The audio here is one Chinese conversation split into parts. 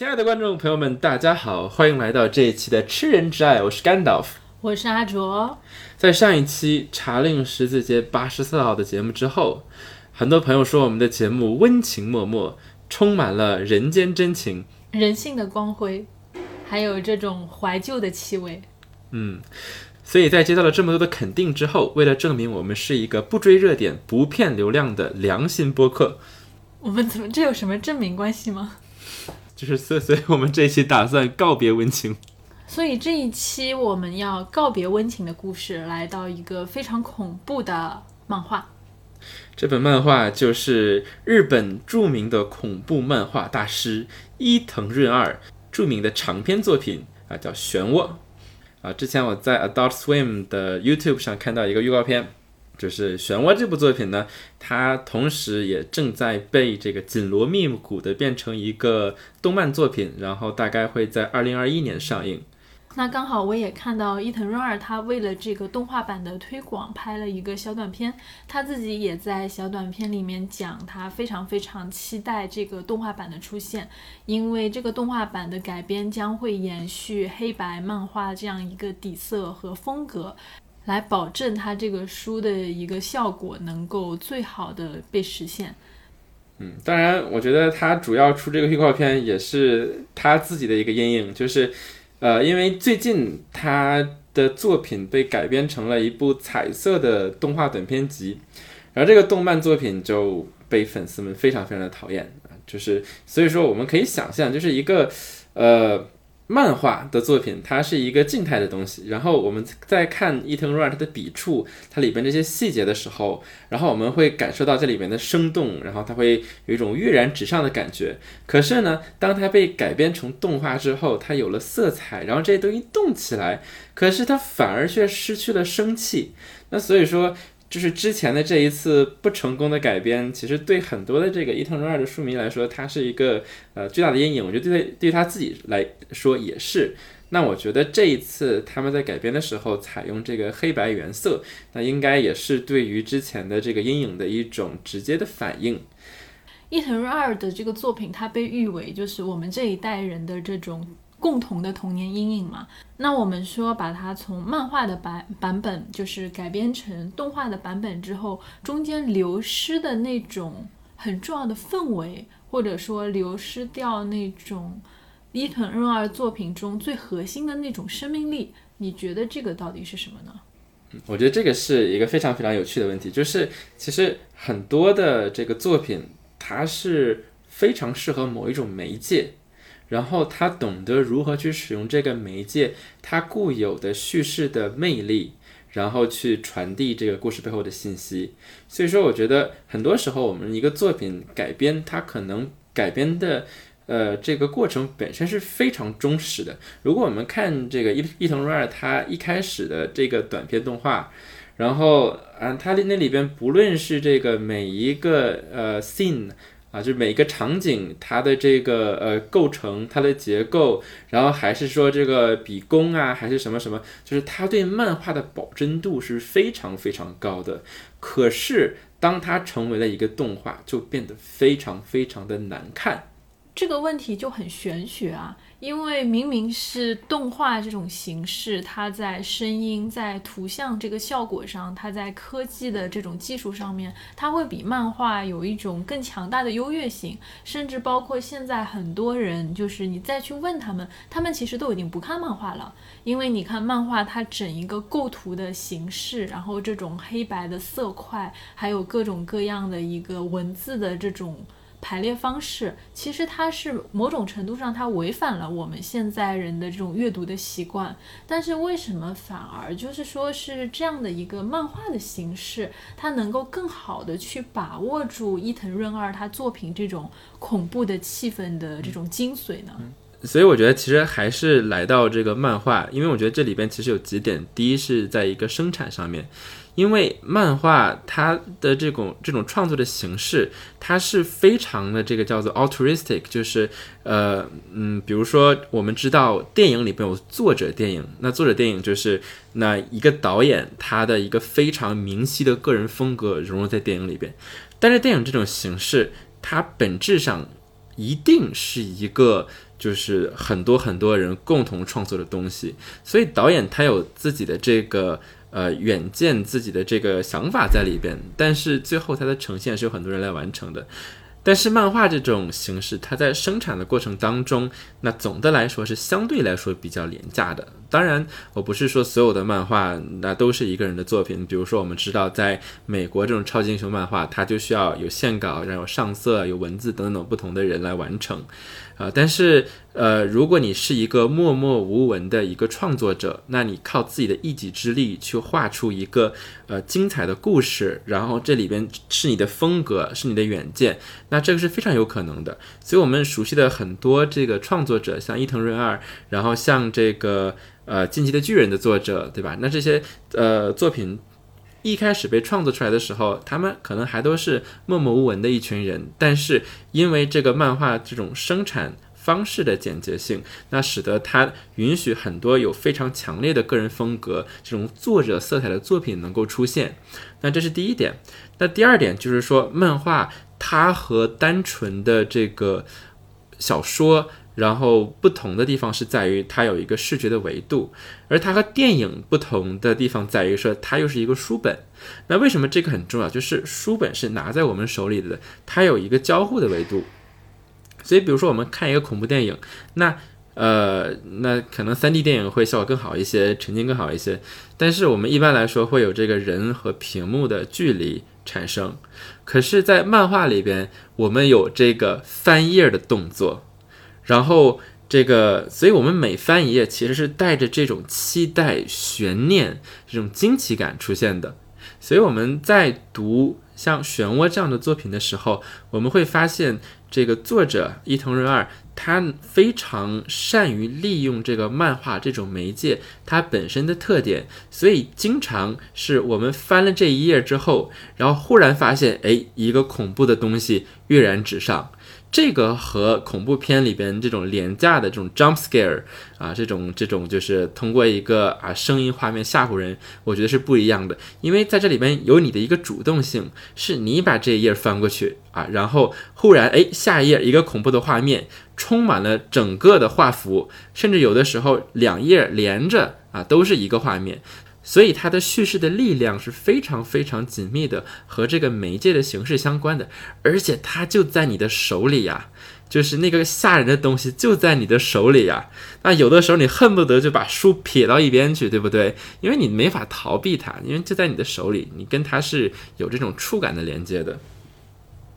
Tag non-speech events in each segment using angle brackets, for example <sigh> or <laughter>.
亲爱的观众朋友们，大家好，欢迎来到这一期的《吃人之爱》，我是甘道夫。我是阿卓。在上一期《茶令十字街八十四号》的节目之后，很多朋友说我们的节目温情脉脉，充满了人间真情、人性的光辉，还有这种怀旧的气味。嗯，所以在接到了这么多的肯定之后，为了证明我们是一个不追热点、不骗流量的良心播客，我们怎么这有什么证明关系吗？就是所所以我们这一期打算告别温情。所以这一期我们要告别温情的故事，来到一个非常恐怖的漫画。这本漫画就是日本著名的恐怖漫画大师伊藤润二著名的长篇作品啊，叫《漩涡》啊。之前我在 Adult Swim 的 YouTube 上看到一个预告片，就是《漩涡》这部作品呢，它同时也正在被这个紧锣密鼓的变成一个动漫作品，然后大概会在二零二一年上映。那刚好我也看到伊藤润二，他为了这个动画版的推广拍了一个小短片，他自己也在小短片里面讲，他非常非常期待这个动画版的出现，因为这个动画版的改编将会延续黑白漫画这样一个底色和风格，来保证他这个书的一个效果能够最好的被实现。嗯，当然，我觉得他主要出这个预告片也是他自己的一个阴影，就是。呃，因为最近他的作品被改编成了一部彩色的动画短片集，然后这个动漫作品就被粉丝们非常非常的讨厌啊，就是所以说我们可以想象，就是一个呃。漫画的作品，它是一个静态的东西。然后我们在看伊藤润二他的笔触，它里边这些细节的时候，然后我们会感受到这里面的生动，然后它会有一种跃然纸上的感觉。可是呢，当它被改编成动画之后，它有了色彩，然后这些东西动起来，可是它反而却失去了生气。那所以说。就是之前的这一次不成功的改编，其实对很多的这个伊藤润二的书迷来说，它是一个呃巨大的阴影。我觉得对对他自己来说也是。那我觉得这一次他们在改编的时候采用这个黑白原色，那应该也是对于之前的这个阴影的一种直接的反应。伊藤润二的这个作品，它被誉为就是我们这一代人的这种。共同的童年阴影嘛，那我们说把它从漫画的版版本，就是改编成动画的版本之后，中间流失的那种很重要的氛围，或者说流失掉那种伊藤润二作品中最核心的那种生命力，你觉得这个到底是什么呢？嗯，我觉得这个是一个非常非常有趣的问题，就是其实很多的这个作品，它是非常适合某一种媒介。然后他懂得如何去使用这个媒介，它固有的叙事的魅力，然后去传递这个故事背后的信息。所以说，我觉得很多时候我们一个作品改编，它可能改编的，呃，这个过程本身是非常忠实的。如果我们看这个伊 <laughs> 伊藤润二他一开始的这个短片动画，然后啊，他的那里边不论是这个每一个呃 scene。啊，就是每个场景它的这个呃构成，它的结构，然后还是说这个笔工啊，还是什么什么，就是它对漫画的保真度是非常非常高的。可是当它成为了一个动画，就变得非常非常的难看。这个问题就很玄学啊。因为明明是动画这种形式，它在声音、在图像这个效果上，它在科技的这种技术上面，它会比漫画有一种更强大的优越性。甚至包括现在很多人，就是你再去问他们，他们其实都已经不看漫画了，因为你看漫画，它整一个构图的形式，然后这种黑白的色块，还有各种各样的一个文字的这种。排列方式其实它是某种程度上它违反了我们现在人的这种阅读的习惯，但是为什么反而就是说是这样的一个漫画的形式，它能够更好的去把握住伊藤润二他作品这种恐怖的气氛的这种精髓呢？所以我觉得其实还是来到这个漫画，因为我觉得这里边其实有几点，第一是在一个生产上面。因为漫画它的这种这种创作的形式，它是非常的这个叫做 altruistic，就是呃嗯，比如说我们知道电影里边有作者电影，那作者电影就是那一个导演他的一个非常明晰的个人风格融入在电影里边，但是电影这种形式，它本质上一定是一个就是很多很多人共同创作的东西，所以导演他有自己的这个呃远见，自己的这个想法在里边，但是最后它的呈现是有很多人来完成的。但是漫画这种形式，它在生产的过程当中，那总的来说是相对来说比较廉价的。当然，我不是说所有的漫画那都是一个人的作品。比如说，我们知道在美国这种超级英雄漫画，它就需要有线稿，然后上色、有文字等等不同的人来完成。啊，但是呃，如果你是一个默默无闻的一个创作者，那你靠自己的一己之力去画出一个呃精彩的故事，然后这里边是你的风格，是你的远见，那这个是非常有可能的。所以我们熟悉的很多这个创作者，像伊藤润二，然后像这个呃《进击的巨人》的作者，对吧？那这些呃作品。一开始被创作出来的时候，他们可能还都是默默无闻的一群人，但是因为这个漫画这种生产方式的简洁性，那使得它允许很多有非常强烈的个人风格、这种作者色彩的作品能够出现。那这是第一点。那第二点就是说，漫画它和单纯的这个小说。然后不同的地方是在于它有一个视觉的维度，而它和电影不同的地方在于说它又是一个书本。那为什么这个很重要？就是书本是拿在我们手里的，它有一个交互的维度。所以，比如说我们看一个恐怖电影，那呃，那可能三 D 电影会效果更好一些，沉浸更好一些。但是我们一般来说会有这个人和屏幕的距离产生。可是，在漫画里边，我们有这个翻页的动作。然后这个，所以我们每翻一页，其实是带着这种期待、悬念、这种惊奇感出现的。所以我们在读像《漩涡》这样的作品的时候，我们会发现，这个作者伊藤润二，他非常善于利用这个漫画这种媒介它本身的特点，所以经常是我们翻了这一页之后，然后忽然发现，哎，一个恐怖的东西跃然纸上。这个和恐怖片里边这种廉价的这种 jump scare 啊，这种这种就是通过一个啊声音画面吓唬人，我觉得是不一样的。因为在这里边有你的一个主动性，是你把这一页翻过去啊，然后忽然哎下一页一个恐怖的画面，充满了整个的画幅，甚至有的时候两页连着啊都是一个画面。所以它的叙事的力量是非常非常紧密的，和这个媒介的形式相关的，而且它就在你的手里呀，就是那个吓人的东西就在你的手里呀。那有的时候你恨不得就把书撇到一边去，对不对？因为你没法逃避它，因为就在你的手里，你跟它是有这种触感的连接的。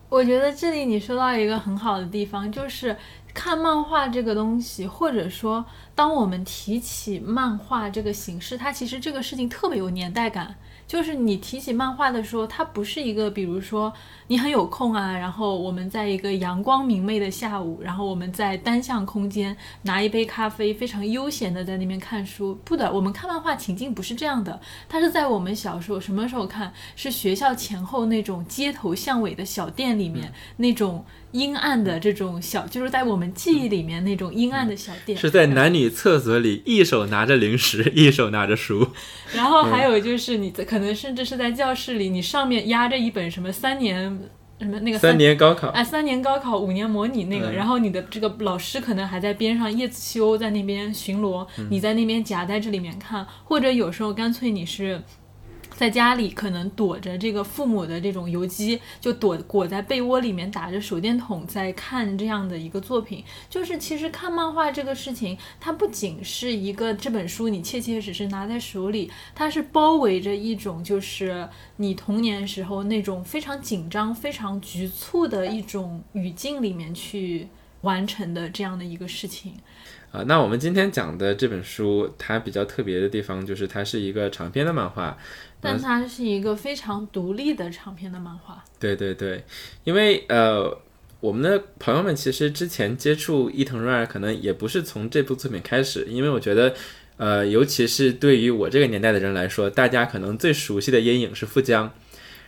我觉得这里你说到一个很好的地方，就是看漫画这个东西，或者说。当我们提起漫画这个形式，它其实这个事情特别有年代感。就是你提起漫画的时候，它不是一个，比如说你很有空啊，然后我们在一个阳光明媚的下午，然后我们在单向空间拿一杯咖啡，非常悠闲的在那边看书。不的，我们看漫画情境不是这样的，它是在我们小时候什么时候看？是学校前后那种街头巷尾的小店里面那种阴暗的这种小，就是在我们记忆里面那种阴暗的小店。是在男女厕所里，一手拿着零食，一手拿着书。<laughs> 然后还有就是你在可能。甚至是在教室里，你上面压着一本什么三年什么那个三年高考哎，三年高考五年模拟那个，然后你的这个老师可能还在边上叶子修在那边巡逻，你在那边夹在这里面看，或者有时候干脆你是。在家里可能躲着这个父母的这种游击，就躲裹在被窝里面打着手电筒在看这样的一个作品。就是其实看漫画这个事情，它不仅是一个这本书你切切实实拿在手里，它是包围着一种就是你童年时候那种非常紧张、非常局促的一种语境里面去完成的这样的一个事情。啊，那我们今天讲的这本书，它比较特别的地方就是它是一个长篇的漫画。但它是一个非常独立的长篇的漫画。对对对，因为呃，我们的朋友们其实之前接触伊藤润二，可能也不是从这部作品开始，因为我觉得，呃，尤其是对于我这个年代的人来说，大家可能最熟悉的阴影是富江。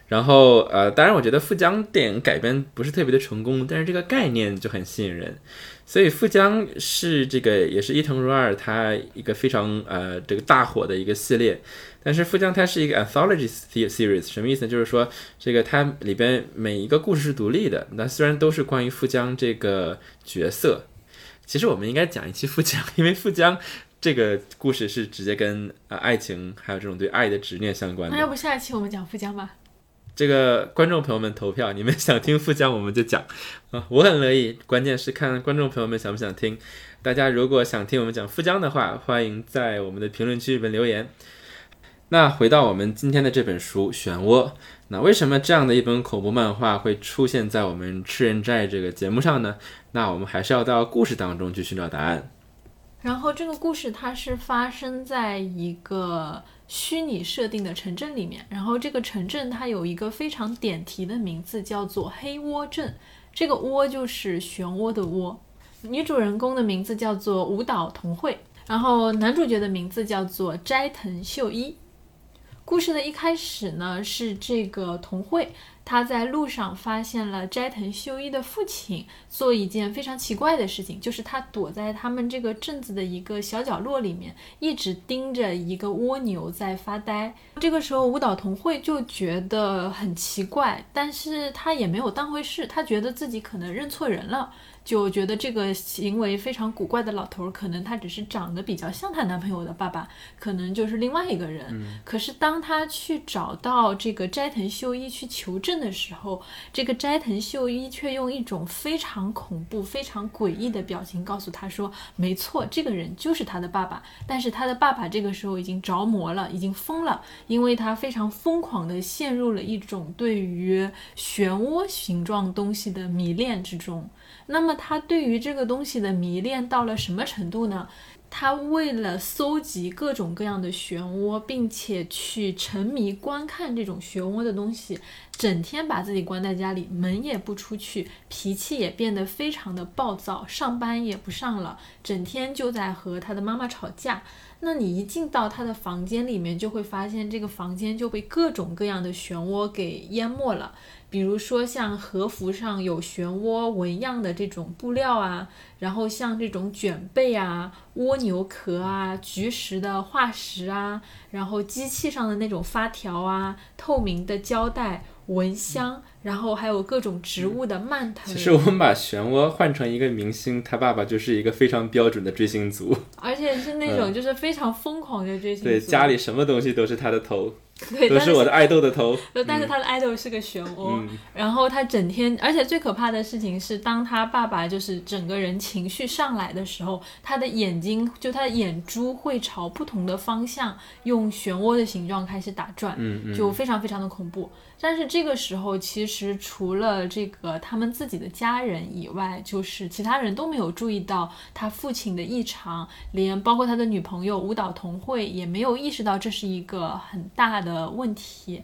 然后呃，当然我觉得富江电影改编不是特别的成功，但是这个概念就很吸引人。所以富江是这个也是伊藤润二他一个非常呃这个大火的一个系列。但是富江它是一个 anthology series，什么意思？就是说这个它里边每一个故事是独立的，那虽然都是关于富江这个角色，其实我们应该讲一期富江，因为富江这个故事是直接跟呃爱情还有这种对爱的执念相关的。那要不下一期我们讲富江吧？这个观众朋友们投票，你们想听富江我们就讲 <laughs> 啊，我很乐意。关键是看观众朋友们想不想听。大家如果想听我们讲富江的话，欢迎在我们的评论区里面留言。那回到我们今天的这本书《漩涡》，那为什么这样的一本恐怖漫画会出现在我们《吃人债》这个节目上呢？那我们还是要到故事当中去寻找答案。然后这个故事它是发生在一个虚拟设定的城镇里面，然后这个城镇它有一个非常点题的名字，叫做黑窝镇。这个窝就是漩涡的窝。女主人公的名字叫做舞蹈童慧，然后男主角的名字叫做斋藤秀一。故事的一开始呢，是这个童慧。他在路上发现了斋藤秀一的父亲做一件非常奇怪的事情，就是他躲在他们这个镇子的一个小角落里面，一直盯着一个蜗牛在发呆。这个时候，舞蹈同会就觉得很奇怪，但是他也没有当回事，他觉得自己可能认错人了。就觉得这个行为非常古怪的老头，可能他只是长得比较像他男朋友的爸爸，可能就是另外一个人。可是当他去找到这个斋藤秀一去求证的时候，这个斋藤秀一却用一种非常恐怖、非常诡异的表情告诉他说：“没错，这个人就是他的爸爸。但是他的爸爸这个时候已经着魔了，已经疯了，因为他非常疯狂地陷入了一种对于漩涡形状东西的迷恋之中。”那么他对于这个东西的迷恋到了什么程度呢？他为了搜集各种各样的漩涡，并且去沉迷观看这种漩涡的东西，整天把自己关在家里，门也不出去，脾气也变得非常的暴躁，上班也不上了，整天就在和他的妈妈吵架。那你一进到他的房间里面，就会发现这个房间就被各种各样的漩涡给淹没了。比如说像和服上有漩涡纹样的这种布料啊，然后像这种卷被啊、蜗牛壳啊、菊石的化石啊，然后机器上的那种发条啊、透明的胶带。蚊香，然后还有各种植物的蔓藤。其实我们把漩涡换成一个明星，他爸爸就是一个非常标准的追星族，<laughs> 而且是那种就是非常疯狂的追星族。对，家里什么东西都是他的头。<laughs> 对，都是我的爱豆的头。<laughs> 但是他的爱豆是个漩涡，然后他整天，而且最可怕的事情是，当他爸爸就是整个人情绪上来的时候，他的眼睛就他的眼珠会朝不同的方向用漩涡的形状开始打转，嗯就非常非常的恐怖。但是这个时候，其实其实除了这个他们自己的家人以外，就是其他人都没有注意到他父亲的异常，连包括他的女朋友舞蹈同会也没有意识到这是一个很大的问题。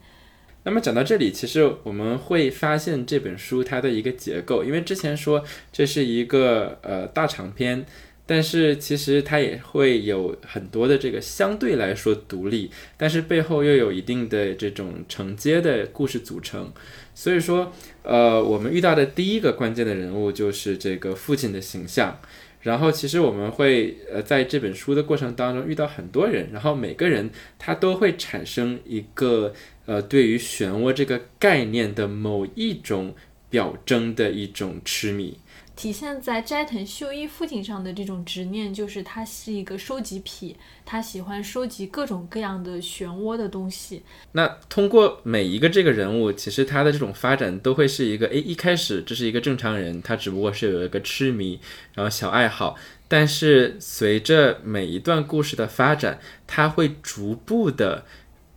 那么讲到这里，其实我们会发现这本书它的一个结构，因为之前说这是一个呃大长篇。但是其实它也会有很多的这个相对来说独立，但是背后又有一定的这种承接的故事组成。所以说，呃，我们遇到的第一个关键的人物就是这个父亲的形象。然后其实我们会呃在这本书的过程当中遇到很多人，然后每个人他都会产生一个呃对于漩涡这个概念的某一种表征的一种痴迷。体现在斋藤秀一父亲上的这种执念，就是他是一个收集癖，他喜欢收集各种各样的漩涡的东西。那通过每一个这个人物，其实他的这种发展都会是一个，诶，一开始这是一个正常人，他只不过是有一个痴迷，然后小爱好，但是随着每一段故事的发展，他会逐步的。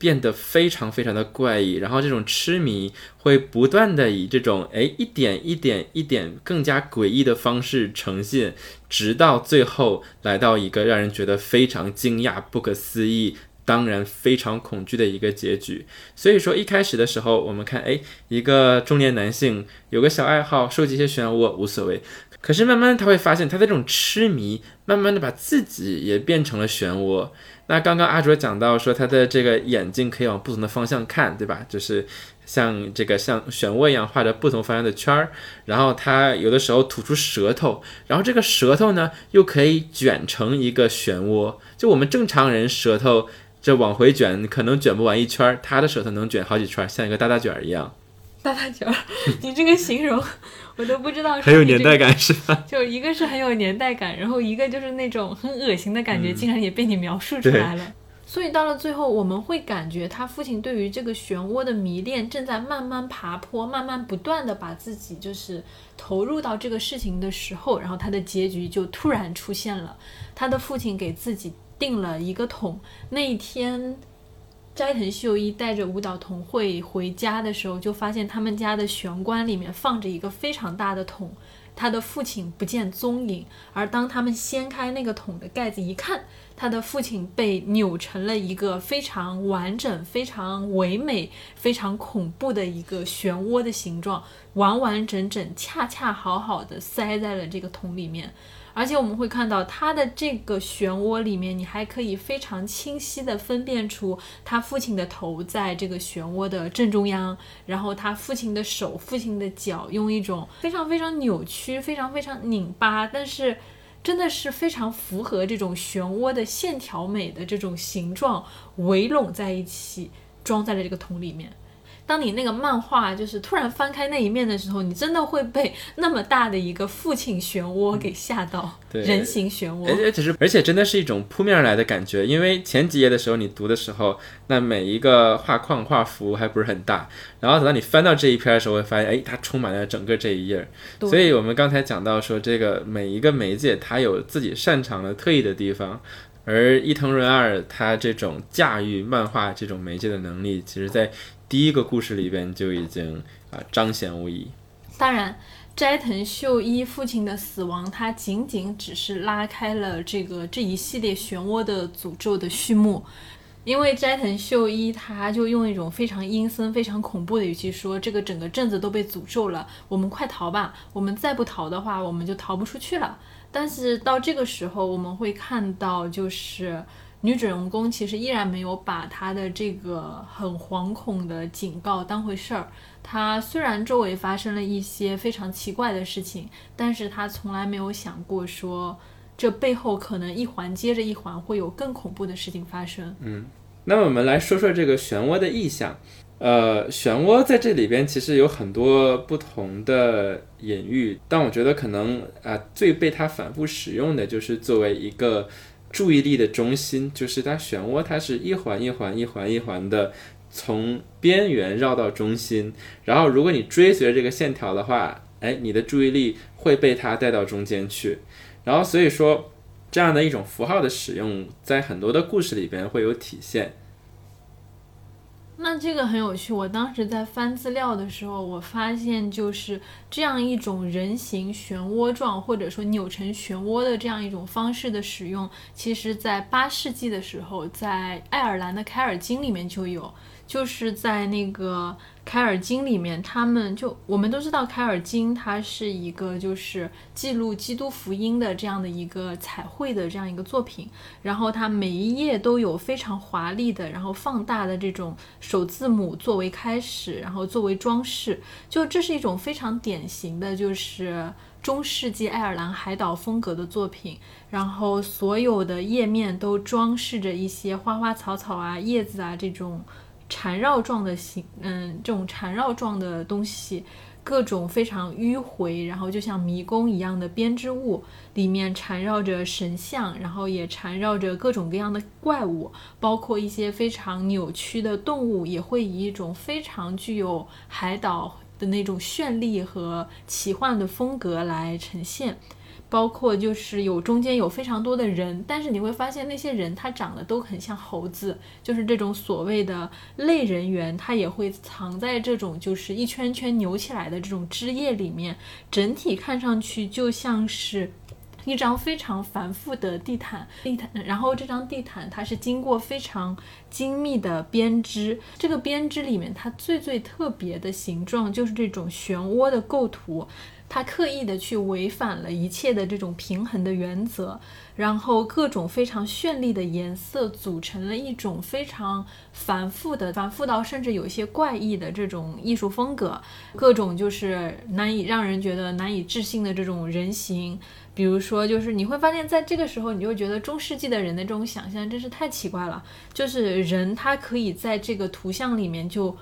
变得非常非常的怪异，然后这种痴迷会不断的以这种哎一点一点一点更加诡异的方式呈现，直到最后来到一个让人觉得非常惊讶、不可思议，当然非常恐惧的一个结局。所以说一开始的时候，我们看哎一个中年男性有个小爱好，收集一些漩涡无所谓，可是慢慢他会发现他的这种痴迷，慢慢的把自己也变成了漩涡。那刚刚阿卓讲到说，他的这个眼睛可以往不同的方向看，对吧？就是像这个像漩涡一样画着不同方向的圈儿，然后他有的时候吐出舌头，然后这个舌头呢又可以卷成一个漩涡。就我们正常人舌头这往回卷，可能卷不完一圈儿，他的舌头能卷好几圈，像一个大大卷儿一样。大大卷儿，<laughs> 你这个形容 <laughs> 我都不知道。很有年代感是吧？<laughs> 就一个是很有年代感，然后一个就是那种很恶心的感觉，竟然也被你描述出来了。所以到了最后，我们会感觉他父亲对于这个漩涡的迷恋正在慢慢爬坡，慢慢不断的把自己就是投入到这个事情的时候，然后他的结局就突然出现了。他的父亲给自己定了一个桶，那一天。斋藤秀一带着舞蹈童会回家的时候，就发现他们家的玄关里面放着一个非常大的桶，他的父亲不见踪影。而当他们掀开那个桶的盖子一看，他的父亲被扭成了一个非常完整、非常唯美、非常恐怖的一个漩涡的形状，完完整整、恰恰好好的塞在了这个桶里面。而且我们会看到他的这个漩涡里面，你还可以非常清晰地分辨出他父亲的头在这个漩涡的正中央，然后他父亲的手、父亲的脚用一种非常非常扭曲、非常非常拧巴，但是真的是非常符合这种漩涡的线条美的这种形状围拢在一起，装在了这个桶里面。当你那个漫画就是突然翻开那一面的时候，你真的会被那么大的一个父亲漩涡给吓到，人形漩涡。而且只是，而且真的是一种扑面而来的感觉。因为前几页的时候你读的时候，那每一个画框画幅还不是很大，然后等到你翻到这一篇的时候，会发现，哎，它充满了整个这一页。所以我们刚才讲到说，这个每一个媒介它有自己擅长的特异的地方，而伊藤润二他这种驾驭漫画这种媒介的能力，其实在。第一个故事里边就已经啊彰显无疑。当然，斋藤秀一父亲的死亡，他仅仅只是拉开了这个这一系列漩涡的诅咒的序幕。因为斋藤秀一他就用一种非常阴森、非常恐怖的语气说：“这个整个镇子都被诅咒了，我们快逃吧！我们再不逃的话，我们就逃不出去了。”但是到这个时候，我们会看到就是。女主人公其实依然没有把她的这个很惶恐的警告当回事儿。她虽然周围发生了一些非常奇怪的事情，但是她从来没有想过说这背后可能一环接着一环会有更恐怖的事情发生。嗯，那么我们来说说这个漩涡的意象。呃，漩涡在这里边其实有很多不同的隐喻，但我觉得可能啊最被它反复使用的就是作为一个。注意力的中心就是它漩涡，它是一环一环一环一环的从边缘绕到中心，然后如果你追随这个线条的话，哎，你的注意力会被它带到中间去，然后所以说这样的一种符号的使用，在很多的故事里边会有体现。那这个很有趣。我当时在翻资料的时候，我发现就是这样一种人形漩涡状，或者说扭成漩涡的这样一种方式的使用，其实在八世纪的时候，在爱尔兰的凯尔金里面就有。就是在那个凯尔经里面，他们就我们都知道，凯尔经它是一个就是记录基督福音的这样的一个彩绘的这样一个作品，然后它每一页都有非常华丽的，然后放大的这种首字母作为开始，然后作为装饰，就这是一种非常典型的，就是中世纪爱尔兰海岛风格的作品，然后所有的页面都装饰着一些花花草草啊、叶子啊这种。缠绕状的形，嗯，这种缠绕状的东西，各种非常迂回，然后就像迷宫一样的编织物，里面缠绕着神像，然后也缠绕着各种各样的怪物，包括一些非常扭曲的动物，也会以一种非常具有海岛的那种绚丽和奇幻的风格来呈现。包括就是有中间有非常多的人，但是你会发现那些人他长得都很像猴子，就是这种所谓的类人猿，它也会藏在这种就是一圈圈扭起来的这种枝叶里面，整体看上去就像是一张非常繁复的地毯，地毯，然后这张地毯它是经过非常精密的编织，这个编织里面它最最特别的形状就是这种漩涡的构图。他刻意的去违反了一切的这种平衡的原则，然后各种非常绚丽的颜色组成了一种非常繁复的、繁复到甚至有一些怪异的这种艺术风格，各种就是难以让人觉得难以置信的这种人形，比如说就是你会发现在这个时候，你就觉得中世纪的人的这种想象真是太奇怪了，就是人他可以在这个图像里面就。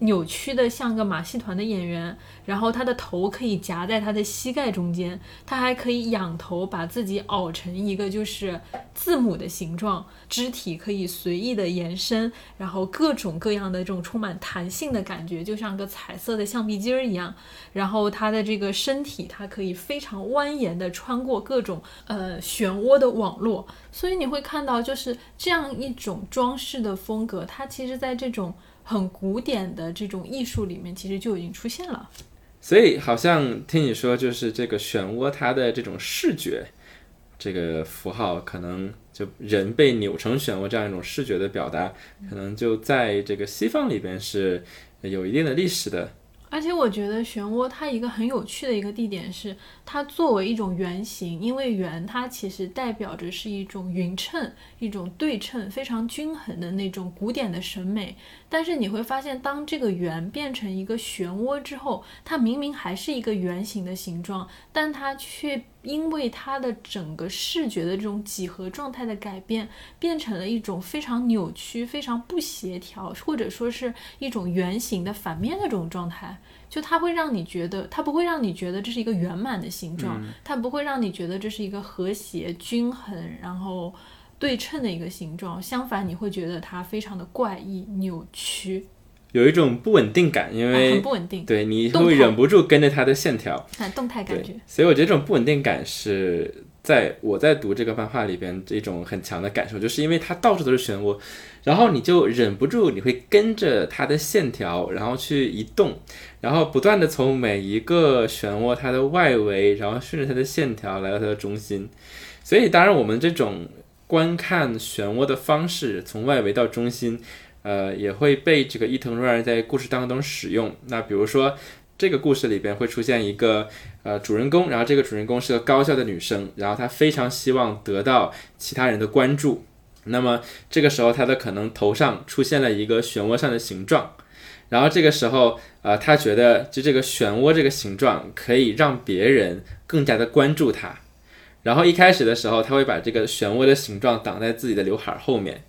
扭曲的像个马戏团的演员，然后他的头可以夹在他的膝盖中间，他还可以仰头把自己凹成一个就是字母的形状，肢体可以随意的延伸，然后各种各样的这种充满弹性的感觉，就像个彩色的橡皮筋儿一样。然后他的这个身体，它可以非常蜿蜒的穿过各种呃漩涡的网络，所以你会看到就是这样一种装饰的风格，它其实在这种。很古典的这种艺术里面，其实就已经出现了。所以好像听你说，就是这个漩涡它的这种视觉，这个符号，可能就人被扭成漩涡这样一种视觉的表达，可能就在这个西方里边是有一定的历史的。而且我觉得漩涡它一个很有趣的一个地点是，它作为一种圆形，因为圆它其实代表着是一种匀称、一种对称、非常均衡的那种古典的审美。但是你会发现，当这个圆变成一个漩涡之后，它明明还是一个圆形的形状，但它却因为它的整个视觉的这种几何状态的改变，变成了一种非常扭曲、非常不协调，或者说是一种圆形的反面的这种状态。就它会让你觉得，它不会让你觉得这是一个圆满的形状，它不会让你觉得这是一个和谐、均衡，然后。对称的一个形状，相反你会觉得它非常的怪异、扭曲，有一种不稳定感，因为很不稳定，对，你会忍不住跟着它的线条，动态感觉。所以我觉得这种不稳定感是在我在读这个漫画里边这种很强的感受，就是因为它到处都是漩涡，然后你就忍不住你会跟着它的线条，然后去移动，然后不断的从每一个漩涡它的外围，然后顺着它的线条来到它的中心。所以当然我们这种。观看漩涡的方式，从外围到中心，呃，也会被这个伊藤润二在故事当中使用。那比如说，这个故事里边会出现一个呃主人公，然后这个主人公是个高校的女生，然后她非常希望得到其他人的关注。那么这个时候，她的可能头上出现了一个漩涡上的形状，然后这个时候，呃，她觉得就这个漩涡这个形状可以让别人更加的关注她。然后一开始的时候，他会把这个漩涡的形状挡在自己的刘海后面，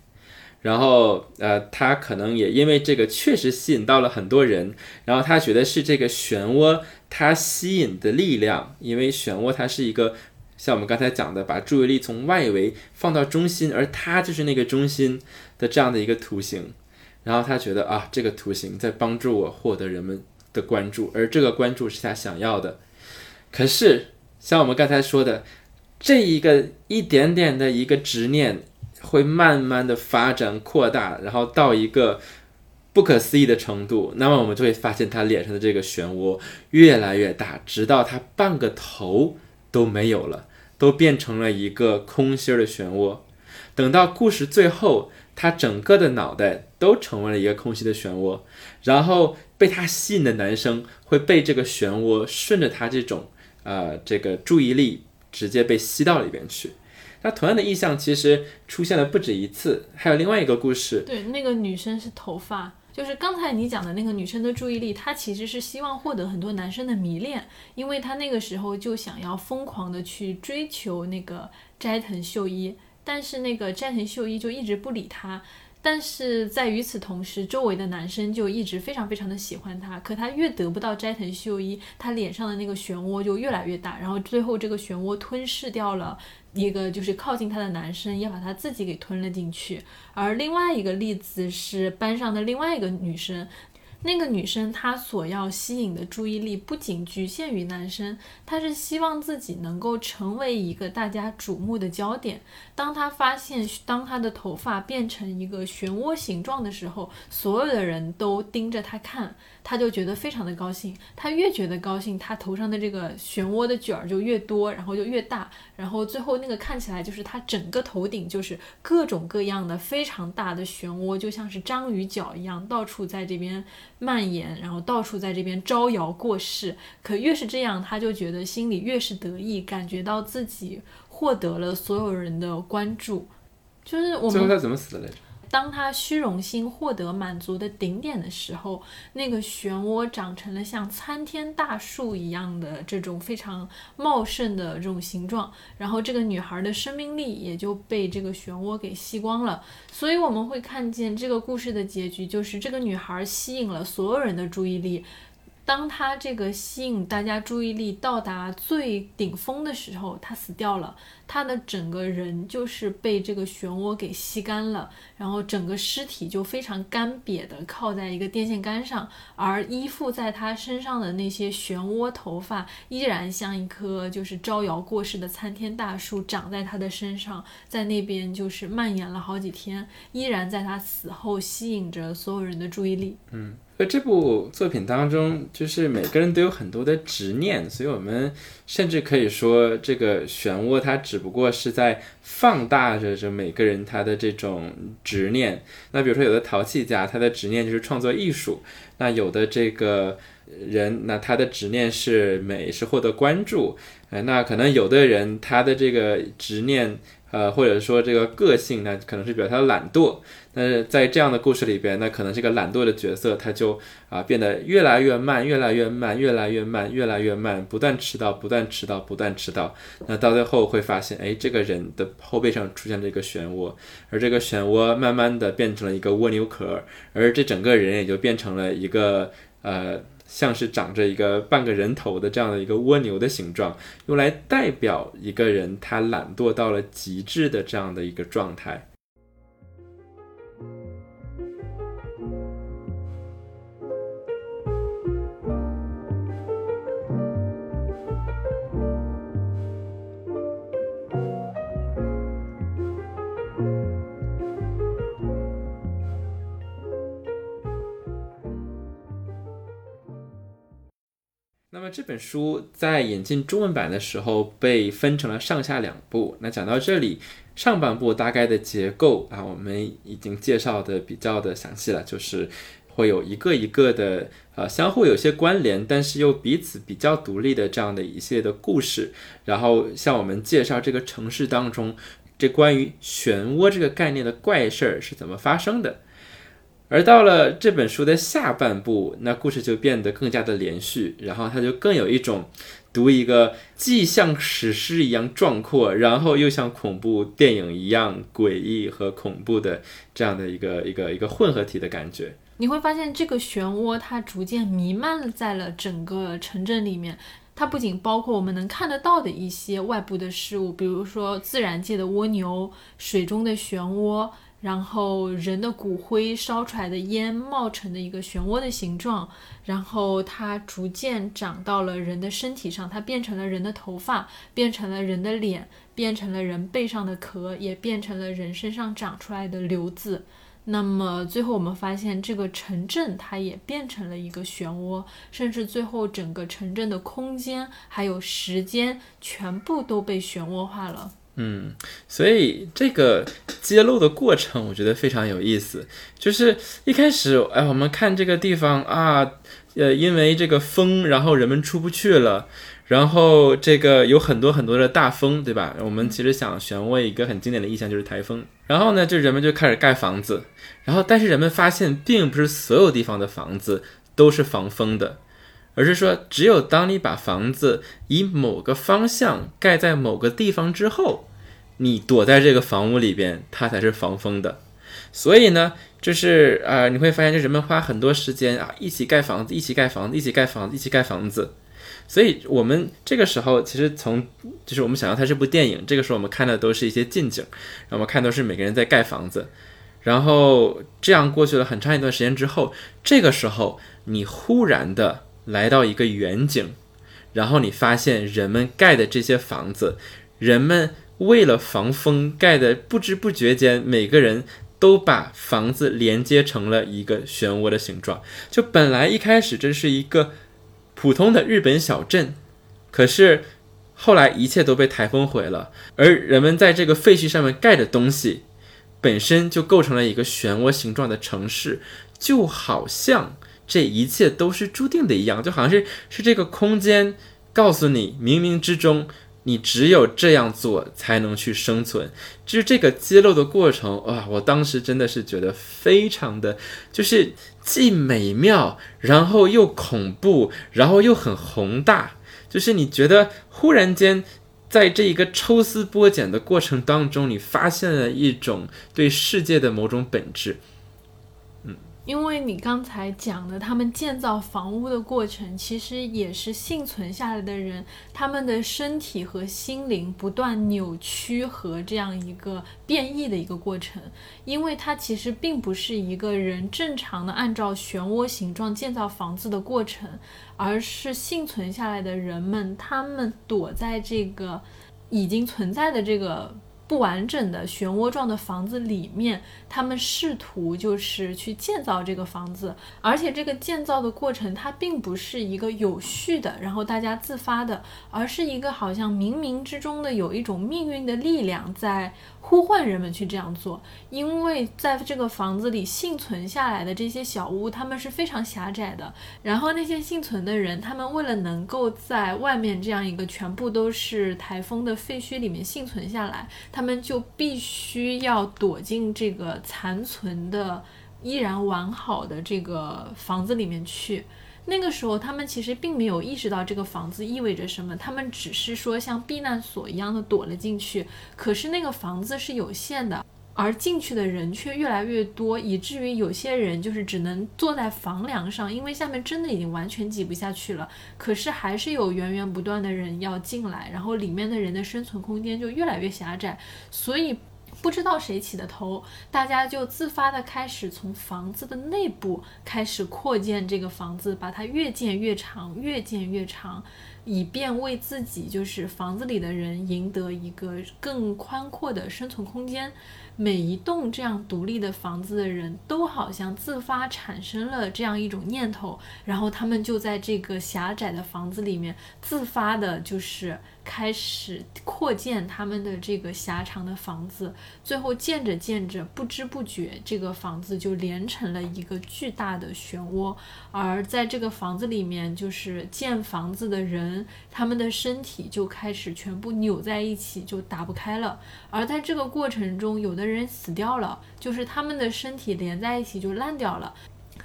然后呃，他可能也因为这个确实吸引到了很多人，然后他觉得是这个漩涡它吸引的力量，因为漩涡它是一个像我们刚才讲的，把注意力从外围放到中心，而它就是那个中心的这样的一个图形，然后他觉得啊，这个图形在帮助我获得人们的关注，而这个关注是他想要的。可是像我们刚才说的。这一个一点点的一个执念，会慢慢的发展扩大，然后到一个不可思议的程度。那么我们就会发现他脸上的这个漩涡越来越大，直到他半个头都没有了，都变成了一个空心儿的漩涡。等到故事最后，他整个的脑袋都成为了一个空心的漩涡，然后被他吸引的男生会被这个漩涡顺着他这种呃这个注意力。直接被吸到里边去。那同样的意象其实出现了不止一次，还有另外一个故事。对，那个女生是头发，就是刚才你讲的那个女生的注意力，她其实是希望获得很多男生的迷恋，因为她那个时候就想要疯狂的去追求那个斋藤秀一，但是那个斋藤秀一就一直不理她。但是在与此同时，周围的男生就一直非常非常的喜欢她。可她越得不到斋藤秀一，她脸上的那个漩涡就越来越大，然后最后这个漩涡吞噬掉了一个就是靠近她的男生，也把她自己给吞了进去。而另外一个例子是班上的另外一个女生。那个女生她所要吸引的注意力不仅局限于男生，她是希望自己能够成为一个大家瞩目的焦点。当她发现，当她的头发变成一个漩涡形状的时候，所有的人都盯着她看。她就觉得非常的高兴，她越觉得高兴，她头上的这个漩涡的卷儿就越多，然后就越大，然后最后那个看起来就是她整个头顶就是各种各样的非常大的漩涡，就像是章鱼脚一样，到处在这边蔓延，然后到处在这边招摇过市。可越是这样，他就觉得心里越是得意，感觉到自己获得了所有人的关注。就是我们最后他怎么死的来着？当她虚荣心获得满足的顶点的时候，那个漩涡长成了像参天大树一样的这种非常茂盛的这种形状，然后这个女孩的生命力也就被这个漩涡给吸光了。所以我们会看见这个故事的结局，就是这个女孩吸引了所有人的注意力。当他这个吸引大家注意力到达最顶峰的时候，他死掉了，他的整个人就是被这个漩涡给吸干了，然后整个尸体就非常干瘪的靠在一个电线杆上，而依附在他身上的那些漩涡头发依然像一棵就是招摇过市的参天大树长在他的身上，在那边就是蔓延了好几天，依然在他死后吸引着所有人的注意力。嗯。在这部作品当中，就是每个人都有很多的执念，所以我们甚至可以说，这个漩涡它只不过是在放大着这每个人他的这种执念。那比如说，有的陶器家，他的执念就是创作艺术；那有的这个人，那他的执念是美，是获得关注。哎，那可能有的人他的这个执念。呃，或者说这个个性呢，可能是比较他的懒惰。但是在这样的故事里边，那可能这个懒惰的角色，他就啊变得越来越慢，越来越慢，越来越慢，越来越慢，不断迟到，不断迟到，不断迟到。那到最后会发现，哎，这个人的后背上出现了一个漩涡，而这个漩涡慢慢的变成了一个蜗牛壳，而这整个人也就变成了一个呃。像是长着一个半个人头的这样的一个蜗牛的形状，用来代表一个人他懒惰到了极致的这样的一个状态。这本书在引进中文版的时候被分成了上下两部。那讲到这里，上半部大概的结构啊，我们已经介绍的比较的详细了，就是会有一个一个的呃相互有些关联，但是又彼此比较独立的这样的一系列的故事，然后向我们介绍这个城市当中这关于漩涡这个概念的怪事儿是怎么发生的。而到了这本书的下半部，那故事就变得更加的连续，然后它就更有一种读一个既像史诗一样壮阔，然后又像恐怖电影一样诡异和恐怖的这样的一个一个一个混合体的感觉。你会发现，这个漩涡它逐渐弥漫在了整个城镇里面，它不仅包括我们能看得到的一些外部的事物，比如说自然界的蜗牛、水中的漩涡。然后人的骨灰烧出来的烟冒成的一个漩涡的形状，然后它逐渐长到了人的身体上，它变成了人的头发，变成了人的脸，变成了人背上的壳，也变成了人身上长出来的瘤子。那么最后我们发现，这个城镇它也变成了一个漩涡，甚至最后整个城镇的空间还有时间全部都被漩涡化了。嗯，所以这个揭露的过程，我觉得非常有意思。就是一开始，哎，我们看这个地方啊，呃，因为这个风，然后人们出不去了，然后这个有很多很多的大风，对吧？<laughs> 我们其实想漩涡一个很经典的意象就是台风。然后呢，就人们就开始盖房子，然后但是人们发现，并不是所有地方的房子都是防风的。而是说，只有当你把房子以某个方向盖在某个地方之后，你躲在这个房屋里边，它才是防风的。所以呢，就是呃，你会发现，就人们花很多时间啊，一起盖房子，一起盖房子，一起盖房子，一起盖房子。所以我们这个时候，其实从就是我们想象它是部电影，这个时候我们看的都是一些近景，然后我们看都是每个人在盖房子。然后这样过去了很长一段时间之后，这个时候你忽然的。来到一个远景，然后你发现人们盖的这些房子，人们为了防风盖的，不知不觉间，每个人都把房子连接成了一个漩涡的形状。就本来一开始这是一个普通的日本小镇，可是后来一切都被台风毁了，而人们在这个废墟上面盖的东西，本身就构成了一个漩涡形状的城市，就好像。这一切都是注定的一样，就好像是是这个空间告诉你，冥冥之中你只有这样做才能去生存。就是这个揭露的过程，哇！我当时真的是觉得非常的，就是既美妙，然后又恐怖，然后又很宏大。就是你觉得忽然间，在这一个抽丝剥茧的过程当中，你发现了一种对世界的某种本质。因为你刚才讲的，他们建造房屋的过程，其实也是幸存下来的人，他们的身体和心灵不断扭曲和这样一个变异的一个过程。因为它其实并不是一个人正常的按照漩涡形状建造房子的过程，而是幸存下来的人们，他们躲在这个已经存在的这个。不完整的漩涡状的房子里面，他们试图就是去建造这个房子，而且这个建造的过程它并不是一个有序的，然后大家自发的，而是一个好像冥冥之中的有一种命运的力量在。呼唤人们去这样做，因为在这个房子里幸存下来的这些小屋，他们是非常狭窄的。然后那些幸存的人，他们为了能够在外面这样一个全部都是台风的废墟里面幸存下来，他们就必须要躲进这个残存的、依然完好的这个房子里面去。那个时候，他们其实并没有意识到这个房子意味着什么，他们只是说像避难所一样的躲了进去。可是那个房子是有限的，而进去的人却越来越多，以至于有些人就是只能坐在房梁上，因为下面真的已经完全挤不下去了。可是还是有源源不断的人要进来，然后里面的人的生存空间就越来越狭窄，所以。不知道谁起的头，大家就自发的开始从房子的内部开始扩建这个房子，把它越建越长，越建越长，以便为自己就是房子里的人赢得一个更宽阔的生存空间。每一栋这样独立的房子的人都好像自发产生了这样一种念头，然后他们就在这个狭窄的房子里面自发的，就是开始扩建他们的这个狭长的房子。最后建着建着，不知不觉这个房子就连成了一个巨大的漩涡。而在这个房子里面，就是建房子的人，他们的身体就开始全部扭在一起，就打不开了。而在这个过程中，有的。人死掉了，就是他们的身体连在一起就烂掉了，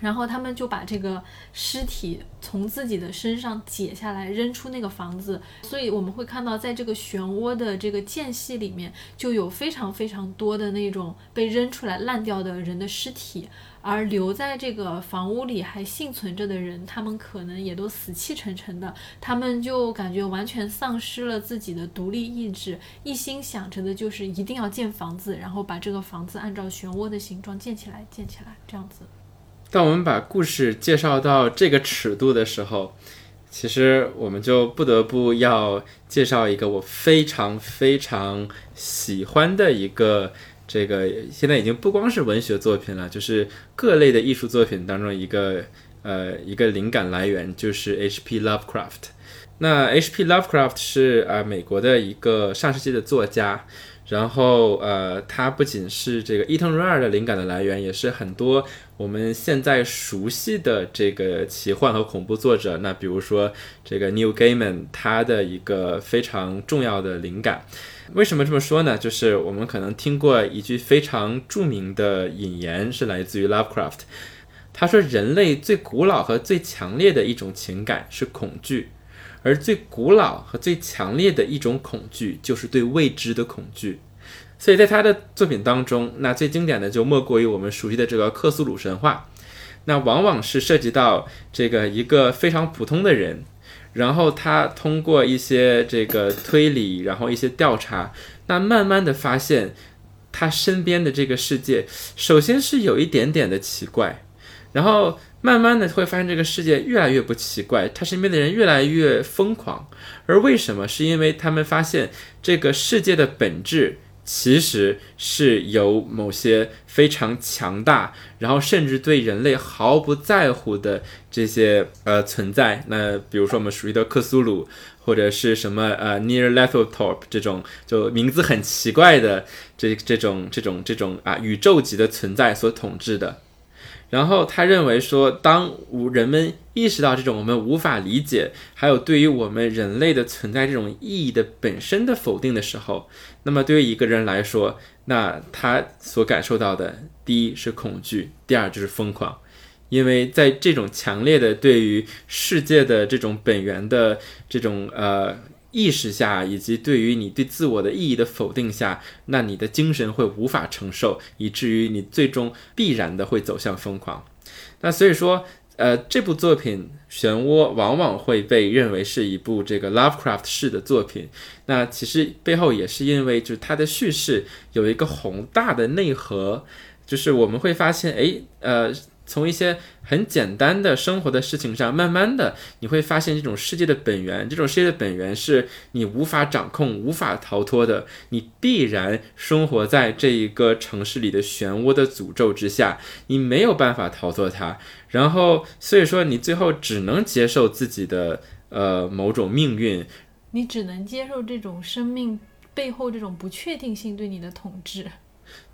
然后他们就把这个尸体从自己的身上解下来扔出那个房子，所以我们会看到，在这个漩涡的这个间隙里面，就有非常非常多的那种被扔出来烂掉的人的尸体。而留在这个房屋里还幸存着的人，他们可能也都死气沉沉的，他们就感觉完全丧失了自己的独立意志，一心想着的就是一定要建房子，然后把这个房子按照漩涡的形状建起来，建起来这样子。当我们把故事介绍到这个尺度的时候，其实我们就不得不要介绍一个我非常非常喜欢的一个。这个现在已经不光是文学作品了，就是各类的艺术作品当中一个呃一个灵感来源，就是 H.P. Lovecraft。那 H.P. Lovecraft 是啊美国的一个上世纪的作家，然后呃它不仅是这个伊藤润二的灵感的来源，也是很多我们现在熟悉的这个奇幻和恐怖作者，那比如说这个 New Gaiman 他的一个非常重要的灵感。为什么这么说呢？就是我们可能听过一句非常著名的引言，是来自于 Lovecraft。他说：“人类最古老和最强烈的一种情感是恐惧，而最古老和最强烈的一种恐惧就是对未知的恐惧。”所以在他的作品当中，那最经典的就莫过于我们熟悉的这个克苏鲁神话。那往往是涉及到这个一个非常普通的人。然后他通过一些这个推理，然后一些调查，那慢慢的发现，他身边的这个世界，首先是有一点点的奇怪，然后慢慢的会发现这个世界越来越不奇怪，他身边的人越来越疯狂，而为什么？是因为他们发现这个世界的本质。其实是由某些非常强大，然后甚至对人类毫不在乎的这些呃存在。那比如说我们熟悉的克苏鲁，或者是什么呃 Near Lethal Top 这种就名字很奇怪的这这种这种这种啊宇宙级的存在所统治的。然后他认为说，当无人们意识到这种我们无法理解，还有对于我们人类的存在这种意义的本身的否定的时候，那么对于一个人来说，那他所感受到的，第一是恐惧，第二就是疯狂，因为在这种强烈的对于世界的这种本源的这种呃。意识下，以及对于你对自我的意义的否定下，那你的精神会无法承受，以至于你最终必然的会走向疯狂。那所以说，呃，这部作品《漩涡》往往会被认为是一部这个 Lovecraft 式的作品。那其实背后也是因为，就是它的叙事有一个宏大的内核，就是我们会发现，哎，呃。从一些很简单的生活的事情上，慢慢的你会发现这种世界的本源，这种世界的本源是你无法掌控、无法逃脱的，你必然生活在这一个城市里的漩涡的诅咒之下，你没有办法逃脱它。然后，所以说你最后只能接受自己的呃某种命运，你只能接受这种生命背后这种不确定性对你的统治。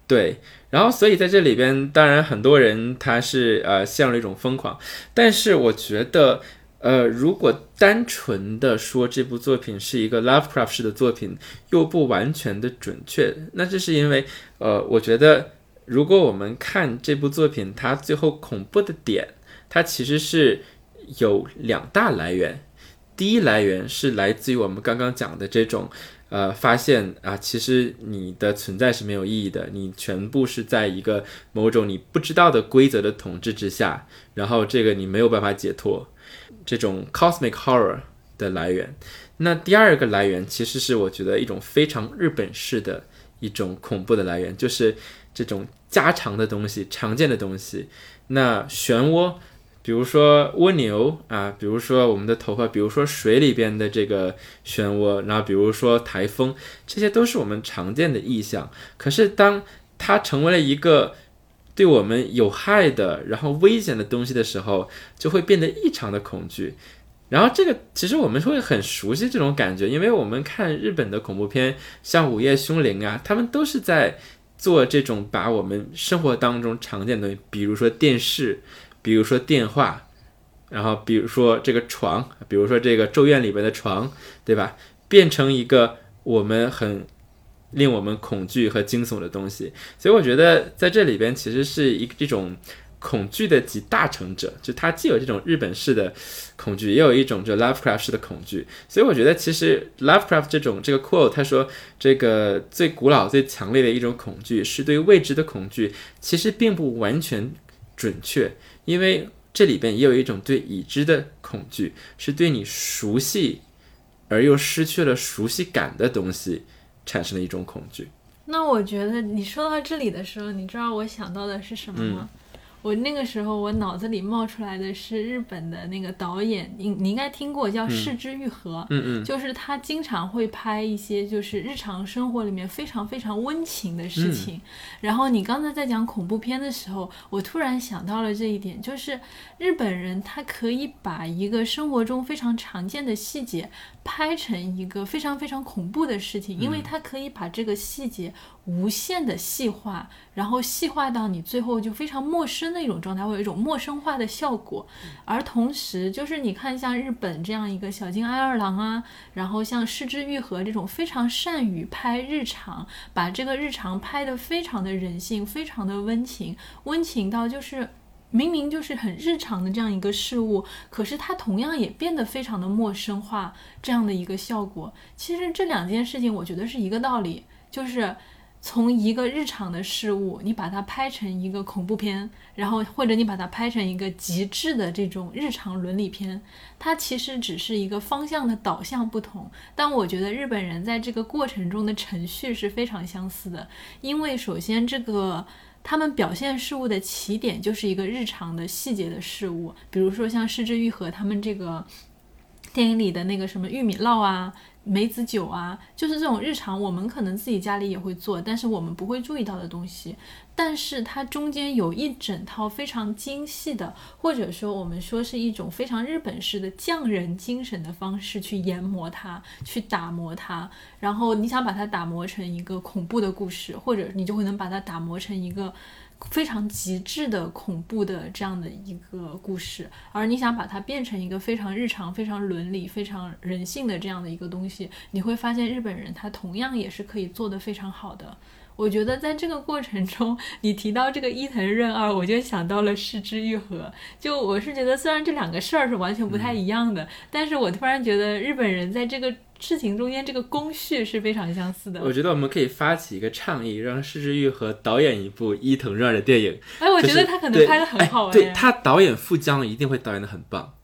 对，然后所以在这里边，当然很多人他是呃陷入了一种疯狂，但是我觉得，呃，如果单纯的说这部作品是一个 Lovecraft 式的作品，又不完全的准确，那这是因为，呃，我觉得如果我们看这部作品，它最后恐怖的点，它其实是有两大来源，第一来源是来自于我们刚刚讲的这种。呃，发现啊，其实你的存在是没有意义的，你全部是在一个某种你不知道的规则的统治之下，然后这个你没有办法解脱，这种 cosmic horror 的来源。那第二个来源其实是我觉得一种非常日本式的一种恐怖的来源，就是这种家常的东西、常见的东西，那漩涡。比如说蜗牛啊，比如说我们的头发，比如说水里边的这个漩涡，然后比如说台风，这些都是我们常见的意象。可是当它成为了一个对我们有害的、然后危险的东西的时候，就会变得异常的恐惧。然后这个其实我们会很熟悉这种感觉，因为我们看日本的恐怖片，像《午夜凶铃》啊，他们都是在做这种把我们生活当中常见的东西，比如说电视。比如说电话，然后比如说这个床，比如说这个咒怨里边的床，对吧？变成一个我们很令我们恐惧和惊悚的东西。所以我觉得在这里边其实是一这种恐惧的集大成者，就它既有这种日本式的恐惧，也有一种就 Lovecraft 式的恐惧。所以我觉得其实 Lovecraft 这种这个 quote 他说这个最古老最强烈的一种恐惧是对未知的恐惧，其实并不完全准确。因为这里边也有一种对已知的恐惧，是对你熟悉而又失去了熟悉感的东西产生的一种恐惧。那我觉得你说到这里的时候，你知道我想到的是什么吗？我那个时候，我脑子里冒出来的是日本的那个导演，你你应该听过，叫市之愈合，嗯嗯，就是他经常会拍一些就是日常生活里面非常非常温情的事情。然后你刚才在讲恐怖片的时候，我突然想到了这一点，就是日本人他可以把一个生活中非常常见的细节拍成一个非常非常恐怖的事情，因为它可以把这个细节无限的细化，然后细化到你最后就非常陌生。的一种状态，会有一种陌生化的效果，而同时，就是你看像日本这样一个小津安二郎啊，然后像失之愈合这种非常善于拍日常，把这个日常拍得非常的人性，非常的温情，温情到就是明明就是很日常的这样一个事物，可是它同样也变得非常的陌生化，这样的一个效果。其实这两件事情，我觉得是一个道理，就是。从一个日常的事物，你把它拍成一个恐怖片，然后或者你把它拍成一个极致的这种日常伦理片，它其实只是一个方向的导向不同。但我觉得日本人在这个过程中的程序是非常相似的，因为首先这个他们表现事物的起点就是一个日常的细节的事物，比如说像失之愈合他们这个电影里的那个什么玉米烙啊。梅子酒啊，就是这种日常我们可能自己家里也会做，但是我们不会注意到的东西。但是它中间有一整套非常精细的，或者说我们说是一种非常日本式的匠人精神的方式去研磨它，去打磨它。然后你想把它打磨成一个恐怖的故事，或者你就会能把它打磨成一个非常极致的恐怖的这样的一个故事，而你想把它变成一个非常日常、非常伦理、非常人性的这样的一个东西，你会发现日本人他同样也是可以做得非常好的。我觉得在这个过程中，你提到这个伊藤润二，我就想到了失之愈合。就我是觉得，虽然这两个事儿是完全不太一样的，但是我突然觉得日本人在这个事情中间这个工序是非常相似的。我觉得我们可以发起一个倡议，让失之愈合导演一部伊藤润二的电影。哎，我觉得他可能拍的很好。对他导演富江一定会导演的很棒。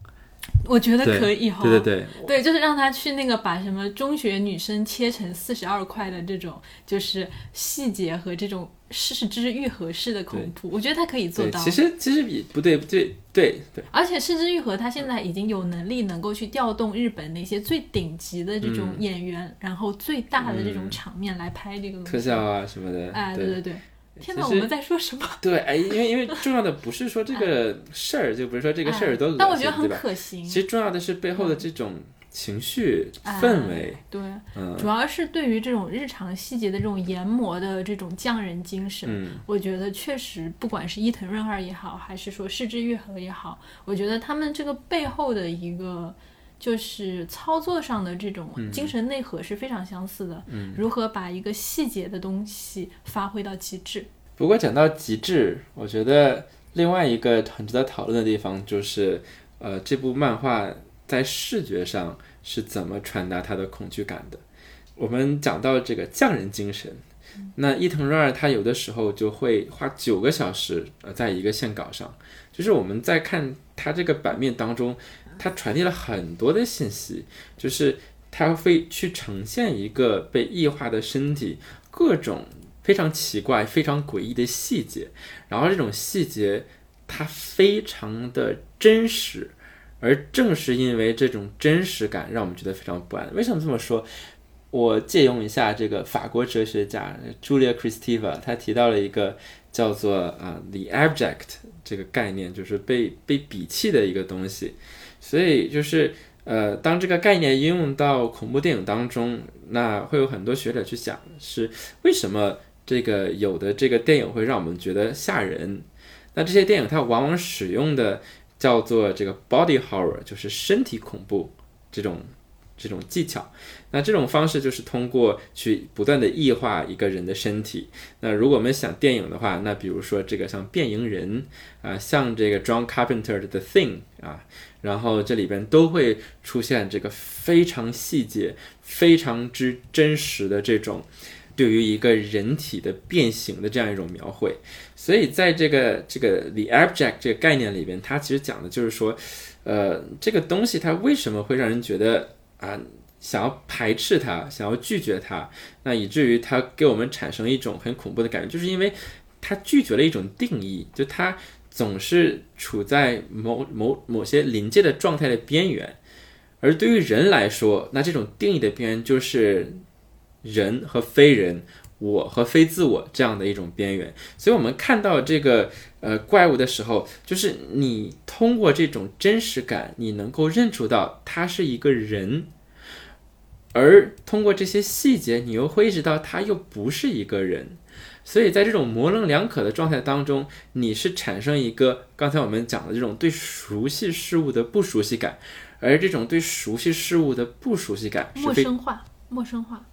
我觉得可以哈，对对对，对，就是让他去那个把什么中学女生切成四十二块的这种，就是细节和这种是之愈合式的恐怖，我觉得他可以做到。其实其实比不对不对对。对，而且是之愈合他现在已经有能力能够去调动日本那些最顶级的这种演员，然后最大的这种场面来拍这个特效啊什么的，哎，对对对。天哪，我们在说什么？对，哎，因为因为重要的不是说这个事儿，就不是说这个事儿多恶心，但我觉得很可行。其实重要的是背后的这种情绪氛围。对，主要是对于这种日常细节的这种研磨的这种匠人精神，我觉得确实，不管是伊藤润二也好，还是说市之愈合也好，我觉得他们这个背后的一个。就是操作上的这种精神内核是非常相似的。嗯，如何把一个细节的东西发挥到极致？不过讲到极致，我觉得另外一个很值得讨论的地方就是，呃，这部漫画在视觉上是怎么传达它的恐惧感的？我们讲到这个匠人精神，那伊藤润二他有的时候就会花九个小时呃在一个线稿上，就是我们在看他这个版面当中。它传递了很多的信息，就是它会去呈现一个被异化的身体，各种非常奇怪、非常诡异的细节，然后这种细节它非常的真实，而正是因为这种真实感，让我们觉得非常不安。为什么这么说？我借用一下这个法国哲学家 Julia Kristeva，他提到了一个叫做啊 “the abject” 这个概念，就是被被鄙弃的一个东西。所以就是，呃，当这个概念应用到恐怖电影当中，那会有很多学者去想，是为什么这个有的这个电影会让我们觉得吓人？那这些电影它往往使用的叫做这个 body horror，就是身体恐怖这种。这种技巧，那这种方式就是通过去不断的异化一个人的身体。那如果我们想电影的话，那比如说这个像《变蝇人》啊，像这个 John Carpenter 的《The Thing》啊，然后这里边都会出现这个非常细节、非常之真实的这种对于一个人体的变形的这样一种描绘。所以在这个这个 The Abject 这个概念里边，它其实讲的就是说，呃，这个东西它为什么会让人觉得。啊，想要排斥它，想要拒绝它，那以至于它给我们产生一种很恐怖的感觉，就是因为它拒绝了一种定义，就它总是处在某某某些临界的状态的边缘，而对于人来说，那这种定义的边缘就是人和非人，我和非自我这样的一种边缘。所以，我们看到这个呃怪物的时候，就是你通过这种真实感，你能够认出到他是一个人。而通过这些细节，你又会意识到他又不是一个人，所以在这种模棱两可的状态当中，你是产生一个刚才我们讲的这种对熟悉事物的不熟悉感，而这种对熟悉事物的不熟悉感，陌生化，陌生化，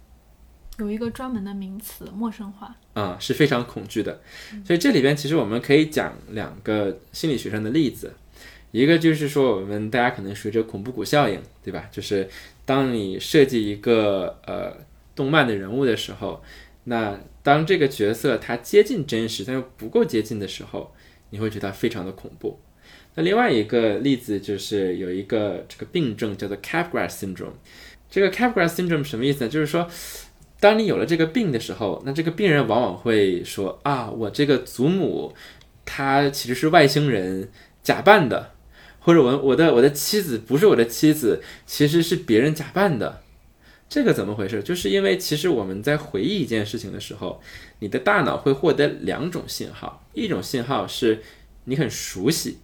有一个专门的名词，陌生化啊，是非常恐惧的。所以这里边其实我们可以讲两个心理学上的例子，一个就是说我们大家可能随着恐怖谷效应，对吧？就是。当你设计一个呃动漫的人物的时候，那当这个角色他接近真实但又不够接近的时候，你会觉得非常的恐怖。那另外一个例子就是有一个这个病症叫做 Capgras syndrome。这个 Capgras syndrome 什么意思呢？就是说，当你有了这个病的时候，那这个病人往往会说啊，我这个祖母她其实是外星人假扮的。或者我我的我的妻子不是我的妻子，其实是别人假扮的，这个怎么回事？就是因为其实我们在回忆一件事情的时候，你的大脑会获得两种信号，一种信号是你很熟悉，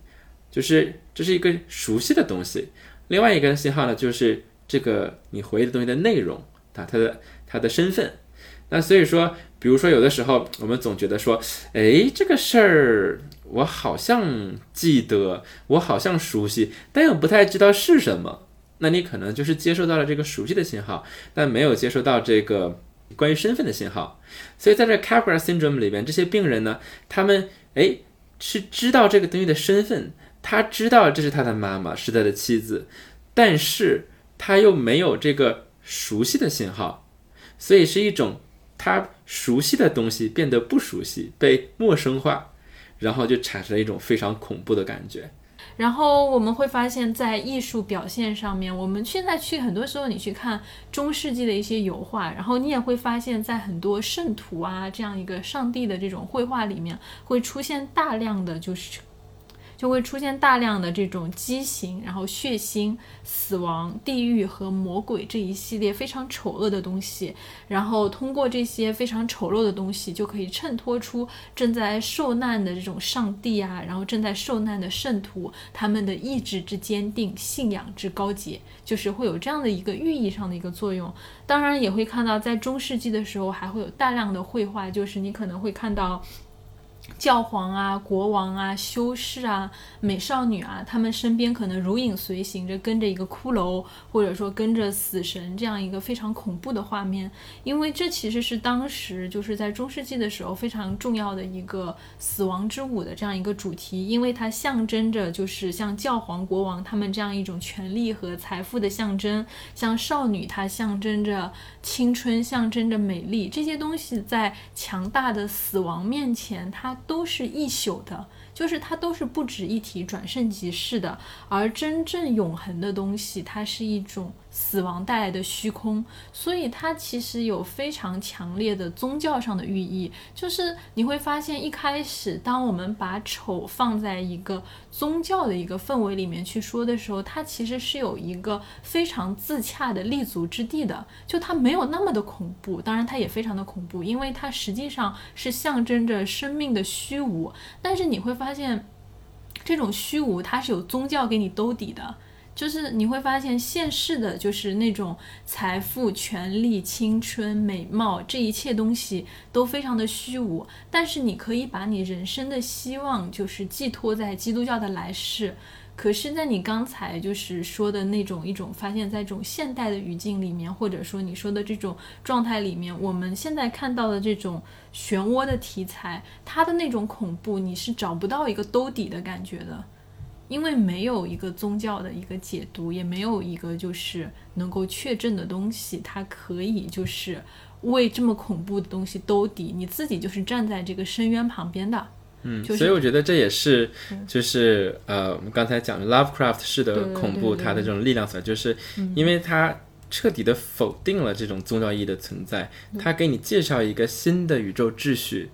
就是这是一个熟悉的东西；另外一个信号呢，就是这个你回忆的东西的内容啊，它的它的身份。那所以说，比如说有的时候我们总觉得说，哎，这个事儿我好像记得，我好像熟悉，但又不太知道是什么。那你可能就是接收到了这个熟悉的信号，但没有接收到这个关于身份的信号。所以在这 Capgras syndrome 里边，这些病人呢，他们哎是知道这个东西的身份，他知道这是他的妈妈，是他的妻子，但是他又没有这个熟悉的信号，所以是一种他熟悉的东西变得不熟悉，被陌生化，然后就产生了一种非常恐怖的感觉。然后我们会发现，在艺术表现上面，我们现在去很多时候，你去看中世纪的一些油画，然后你也会发现，在很多圣徒啊这样一个上帝的这种绘画里面，会出现大量的就是。就会出现大量的这种畸形，然后血腥、死亡、地狱和魔鬼这一系列非常丑恶的东西，然后通过这些非常丑陋的东西，就可以衬托出正在受难的这种上帝啊，然后正在受难的圣徒他们的意志之坚定、信仰之高洁，就是会有这样的一个寓意上的一个作用。当然也会看到，在中世纪的时候，还会有大量的绘画，就是你可能会看到。教皇啊，国王啊，修士啊，美少女啊，他们身边可能如影随形着跟着一个骷髅，或者说跟着死神这样一个非常恐怖的画面。因为这其实是当时就是在中世纪的时候非常重要的一个死亡之舞的这样一个主题，因为它象征着就是像教皇、国王他们这样一种权力和财富的象征，像少女它象征着青春，象征着美丽，这些东西在强大的死亡面前，它。都是一宿的。就是它都是不值一提、转瞬即逝的，而真正永恒的东西，它是一种死亡带来的虚空，所以它其实有非常强烈的宗教上的寓意。就是你会发现，一开始当我们把丑放在一个宗教的一个氛围里面去说的时候，它其实是有一个非常自洽的立足之地的，就它没有那么的恐怖。当然，它也非常的恐怖，因为它实际上是象征着生命的虚无。但是你会发。现这种虚无，它是有宗教给你兜底的。就是你会发现，现世的就是那种财富、权力、青春、美貌，这一切东西都非常的虚无。但是你可以把你人生的希望，就是寄托在基督教的来世。可是，在你刚才就是说的那种一种发现，在这种现代的语境里面，或者说你说的这种状态里面，我们现在看到的这种漩涡的题材，它的那种恐怖，你是找不到一个兜底的感觉的，因为没有一个宗教的一个解读，也没有一个就是能够确证的东西，它可以就是为这么恐怖的东西兜底，你自己就是站在这个深渊旁边的。嗯，所以我觉得这也是，就是呃，我们刚才讲的 Lovecraft 式的恐怖，它的这种力量所在，就是因为它彻底的否定了这种宗教意义的存在，它给你介绍一个新的宇宙秩序，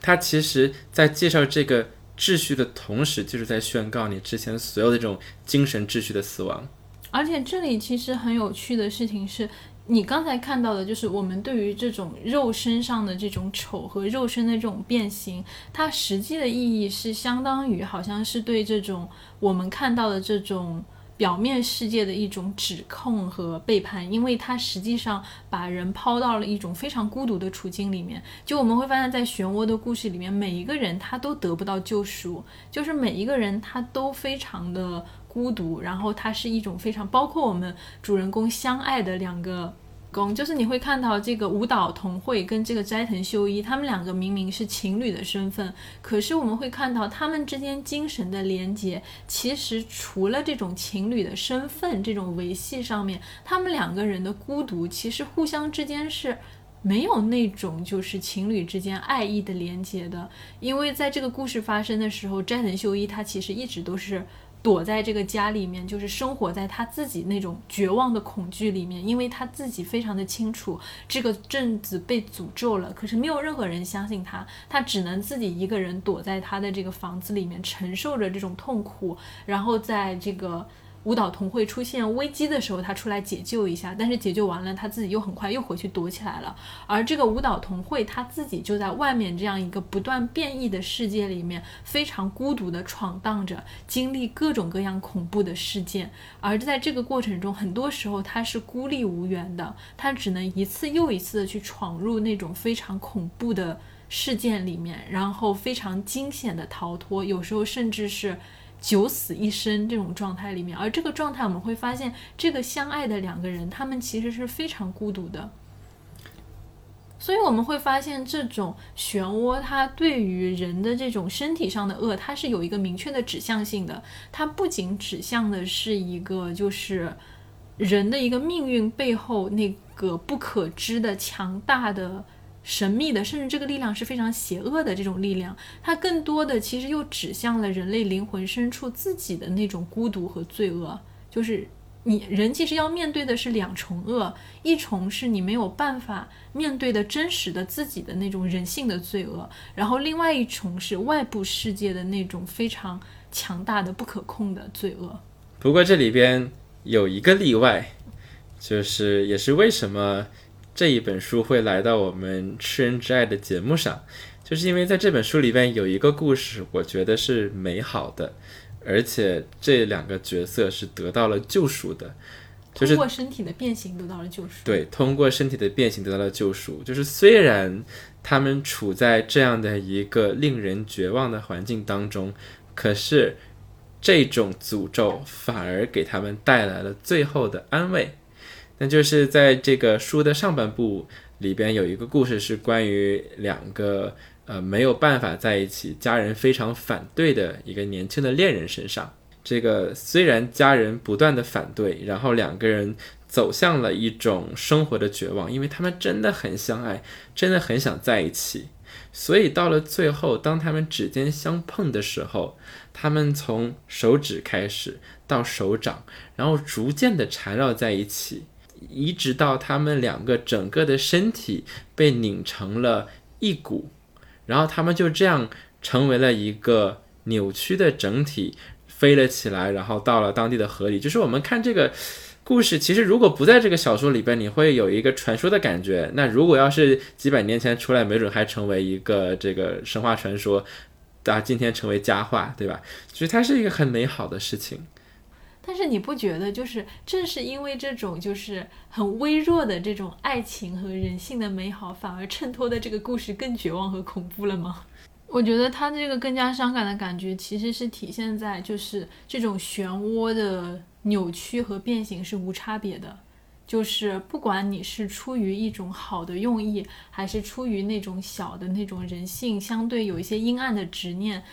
它其实在介绍这个秩序的同时，就是在宣告你之前所有的这种精神秩序的死亡。而且这里其实很有趣的事情是。你刚才看到的，就是我们对于这种肉身上的这种丑和肉身的这种变形，它实际的意义是相当于好像是对这种我们看到的这种表面世界的一种指控和背叛，因为它实际上把人抛到了一种非常孤独的处境里面。就我们会发现，在漩涡的故事里面，每一个人他都得不到救赎，就是每一个人他都非常的。孤独，然后他是一种非常包括我们主人公相爱的两个公，就是你会看到这个舞蹈同会跟这个斋藤秀一，他们两个明明是情侣的身份，可是我们会看到他们之间精神的连接，其实除了这种情侣的身份这种维系上面，他们两个人的孤独其实互相之间是没有那种就是情侣之间爱意的连接的，因为在这个故事发生的时候，斋藤秀一他其实一直都是。躲在这个家里面，就是生活在他自己那种绝望的恐惧里面，因为他自己非常的清楚这个镇子被诅咒了，可是没有任何人相信他，他只能自己一个人躲在他的这个房子里面，承受着这种痛苦，然后在这个舞蹈同会出现危机的时候，他出来解救一下，但是解救完了，他自己又很快又回去躲起来了。而这个舞蹈同会他自己就在外面这样一个不断变异的世界里面，非常孤独的闯荡着，经历各种各样恐怖的事件。而在这个过程中，很多时候他是孤立无援的，他只能一次又一次的去闯入那种非常恐怖的事件里面，然后非常惊险的逃脱，有时候甚至是。九死一生这种状态里面，而这个状态我们会发现，这个相爱的两个人，他们其实是非常孤独的。所以我们会发现，这种漩涡它对于人的这种身体上的恶，它是有一个明确的指向性的。它不仅指向的是一个，就是人的一个命运背后那个不可知的强大的。神秘的，甚至这个力量是非常邪恶的这种力量，它更多的其实又指向了人类灵魂深处自己的那种孤独和罪恶。就是你人其实要面对的是两重恶，一重是你没有办法面对的真实的自己的那种人性的罪恶，然后另外一重是外部世界的那种非常强大的不可控的罪恶。不过这里边有一个例外，就是也是为什么。这一本书会来到我们《吃人之爱》的节目上，就是因为在这本书里边有一个故事，我觉得是美好的，而且这两个角色是得到了救赎的，就是通过身体的变形得到了救赎。对，通过身体的变形得到了救赎。就是虽然他们处在这样的一个令人绝望的环境当中，可是这种诅咒反而给他们带来了最后的安慰。那就是在这个书的上半部里边有一个故事，是关于两个呃没有办法在一起，家人非常反对的一个年轻的恋人身上。这个虽然家人不断的反对，然后两个人走向了一种生活的绝望，因为他们真的很相爱，真的很想在一起。所以到了最后，当他们指尖相碰的时候，他们从手指开始到手掌，然后逐渐的缠绕在一起。一直到他们两个整个的身体被拧成了一股，然后他们就这样成为了一个扭曲的整体，飞了起来，然后到了当地的河里。就是我们看这个故事，其实如果不在这个小说里边，你会有一个传说的感觉。那如果要是几百年前出来，没准还成为一个这个神话传说，啊，今天成为佳话，对吧？其实它是一个很美好的事情。但是你不觉得，就是正是因为这种就是很微弱的这种爱情和人性的美好，反而衬托的这个故事更绝望和恐怖了吗？我觉得他这个更加伤感的感觉，其实是体现在就是这种漩涡的扭曲和变形是无差别的，就是不管你是出于一种好的用意，还是出于那种小的那种人性相对有一些阴暗的执念，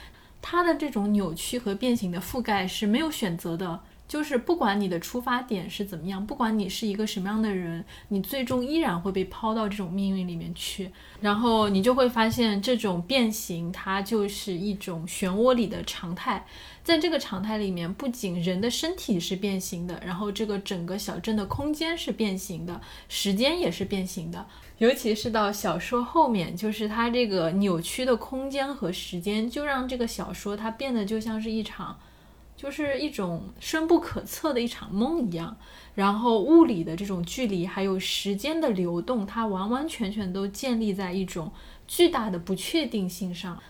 它的这种扭曲和变形的覆盖是没有选择的。就是不管你的出发点是怎么样，不管你是一个什么样的人，你最终依然会被抛到这种命运里面去。然后你就会发现，这种变形它就是一种漩涡里的常态。在这个常态里面，不仅人的身体是变形的，然后这个整个小镇的空间是变形的，时间也是变形的。尤其是到小说后面，就是它这个扭曲的空间和时间，就让这个小说它变得就像是一场。就是一种深不可测的一场梦一样，然后物理的这种距离，还有时间的流动，它完完全全都建立在一种巨大的不确定性上。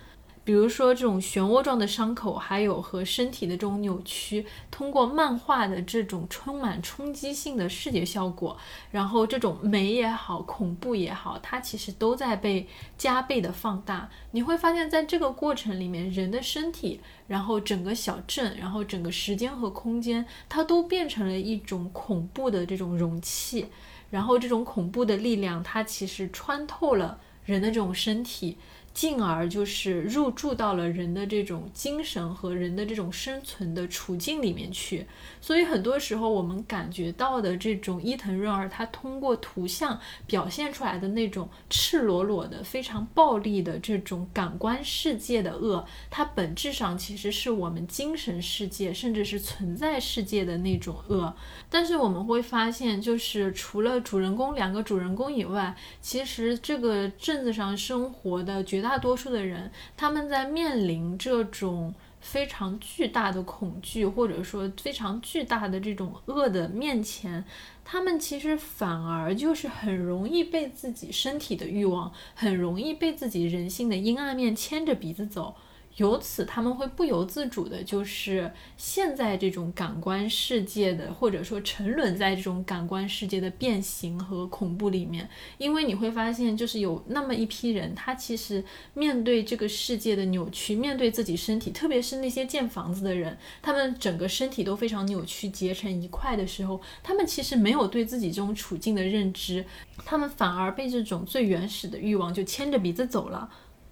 比如说这种漩涡状的伤口，还有和身体的这种扭曲，通过漫画的这种充满冲击性的视觉效果，然后这种美也好，恐怖也好，它其实都在被加倍的放大。你会发现在这个过程里面，人的身体，然后整个小镇，然后整个时间和空间，它都变成了一种恐怖的这种容器，然后这种恐怖的力量，它其实穿透了人的这种身体。进而就是入驻到了人的这种精神和人的这种生存的处境里面去，所以很多时候我们感觉到的这种伊藤润二，他通过图像表现出来的那种赤裸裸的、非常暴力的这种感官世界的恶，它本质上其实是我们精神世界甚至是存在世界的那种恶。但是我们会发现，就是除了主人公两个主人公以外，其实这个镇子上生活的绝大。大多数的人，他们在面临这种非常巨大的恐惧，或者说非常巨大的这种恶的面前，他们其实反而就是很容易被自己身体的欲望，很容易被自己人性的阴暗面牵着鼻子走。由此，他们会不由自主的，就是陷在这种感官世界的，或者说沉沦在这种感官世界的变形和恐怖里面。因为你会发现，就是有那么一批人，他其实面对这个世界的扭曲，面对自己身体，特别是那些建房子的人，他们整个身体都非常扭曲、结成一块的时候，他们其实没有对自己这种处境的认知，他们反而被这种最原始的欲望就牵着鼻子走了。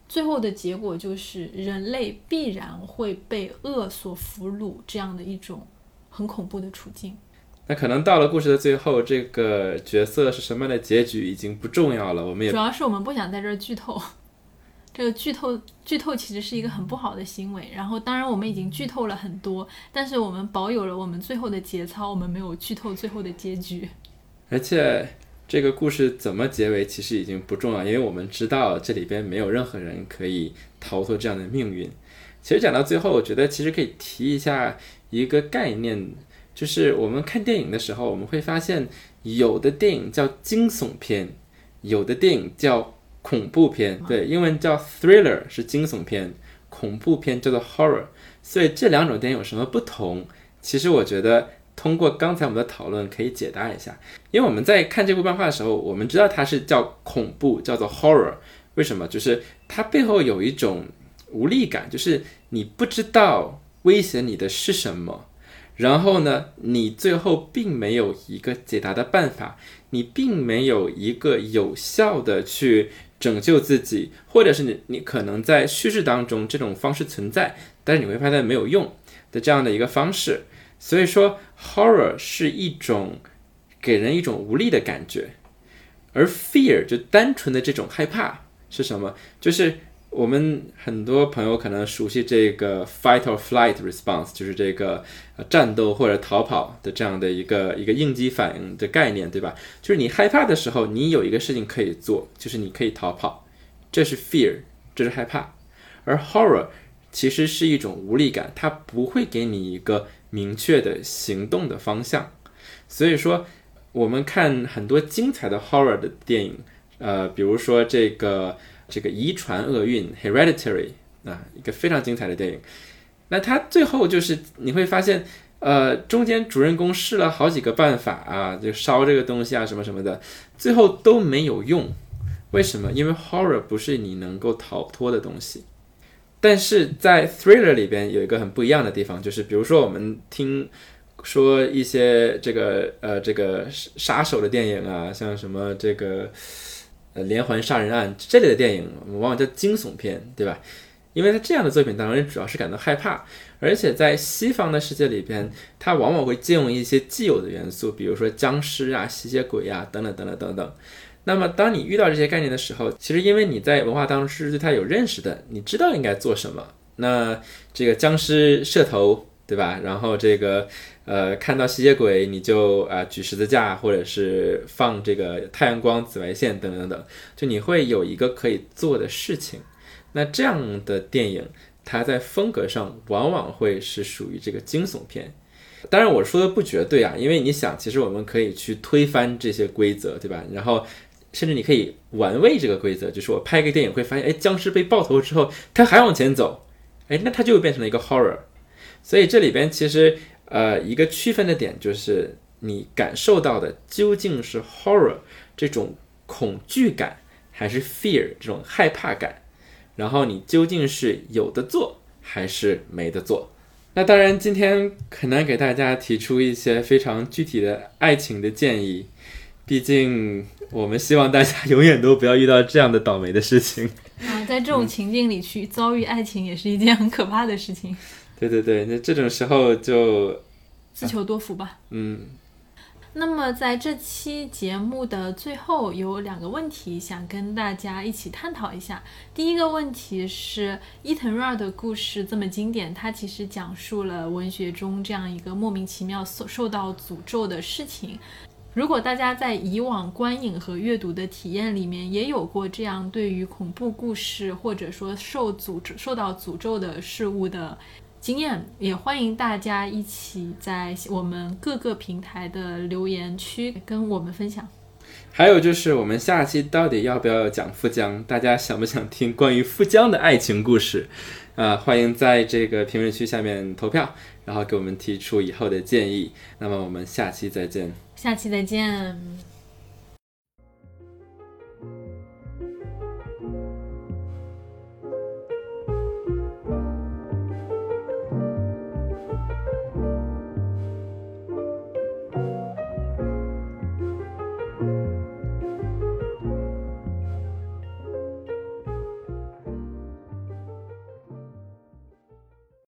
最后的结果就是人类必然会被恶所俘虏，这样的一种很恐怖的处境。那可能到了故事的最后，这个角色是什么样的结局已经不重要了。我们也主要是我们不想在这儿剧透，这个剧透剧透其实是一个很不好的行为。然后当然我们已经剧透了很多，但是我们保有了我们最后的节操，我们没有剧透最后的结局。而且。这个故事怎么结尾其实已经不重要，因为我们知道这里边没有任何人可以逃脱这样的命运。其实讲到最后，我觉得其实可以提一下一个概念，就是我们看电影的时候，我们会发现有的电影叫惊悚片，有的电影叫恐怖片。对，英文叫 thriller 是惊悚片，恐怖片叫做 horror。所以这两种电影有什么不同？其实我觉得。通过刚才我们的讨论，可以解答一下。因为我们在看这部漫画的时候，我们知道它是叫恐怖，叫做 horror。为什么？就是它背后有一种无力感，就是你不知道威胁你的是什么。然后呢，你最后并没有一个解答的办法，你并没有一个有效的去拯救自己，或者是你你可能在叙事当中这种方式存在，但是你会发现没有用的这样的一个方式。所以说，horror 是一种给人一种无力的感觉，而 fear 就单纯的这种害怕是什么？就是我们很多朋友可能熟悉这个 fight or flight response，就是这个呃战斗或者逃跑的这样的一个一个应激反应的概念，对吧？就是你害怕的时候，你有一个事情可以做，就是你可以逃跑，这是 fear，这是害怕。而 horror 其实是一种无力感，它不会给你一个。明确的行动的方向，所以说我们看很多精彩的 horror 的电影，呃，比如说这个这个遗传厄运 Hereditary 啊，一个非常精彩的电影。那它最后就是你会发现，呃，中间主人公试了好几个办法啊，就烧这个东西啊，什么什么的，最后都没有用。为什么？因为 horror 不是你能够逃脱的东西。但是在 thriller 里边有一个很不一样的地方，就是比如说我们听说一些这个呃这个杀手的电影啊，像什么这个呃连环杀人案这类的电影，往往叫惊悚片，对吧？因为在这样的作品当中，人主要是感到害怕，而且在西方的世界里边，它往往会借用一些既有的元素，比如说僵尸啊、吸血鬼啊等等等等等等。那么，当你遇到这些概念的时候，其实因为你在文化当中是对它有认识的，你知道应该做什么。那这个僵尸射头，对吧？然后这个呃，看到吸血鬼你就啊举十字架，或者是放这个太阳光紫外线等等等，就你会有一个可以做的事情。那这样的电影，它在风格上往往会是属于这个惊悚片。当然我说的不绝对啊，因为你想，其实我们可以去推翻这些规则，对吧？然后。甚至你可以玩味这个规则，就是我拍一个电影会发现，哎，僵尸被爆头之后，他还往前走，哎，那他就变成了一个 horror。所以这里边其实呃一个区分的点就是你感受到的究竟是 horror 这种恐惧感，还是 fear 这种害怕感，然后你究竟是有的做还是没得做。那当然今天很难给大家提出一些非常具体的爱情的建议，毕竟。我们希望大家永远都不要遇到这样的倒霉的事情 <laughs> 啊！在这种情境里去遭遇爱情，也是一件很可怕的事情。<laughs> 对对对，那这种时候就自求多福吧。嗯。那么在这期节目的最后，有两个问题想跟大家一起探讨一下。第一个问题是伊藤润二的故事这么经典，它其实讲述了文学中这样一个莫名其妙受受到诅咒的事情。如果大家在以往观影和阅读的体验里面也有过这样对于恐怖故事或者说受诅咒、受到诅咒的事物的经验，也欢迎大家一起在我们各个平台的留言区跟我们分享。还有就是，我们下期到底要不要讲富江？大家想不想听关于富江的爱情故事？啊，欢迎在这个评论区下面投票，然后给我们提出以后的建议。那么我们下期再见。下期再见。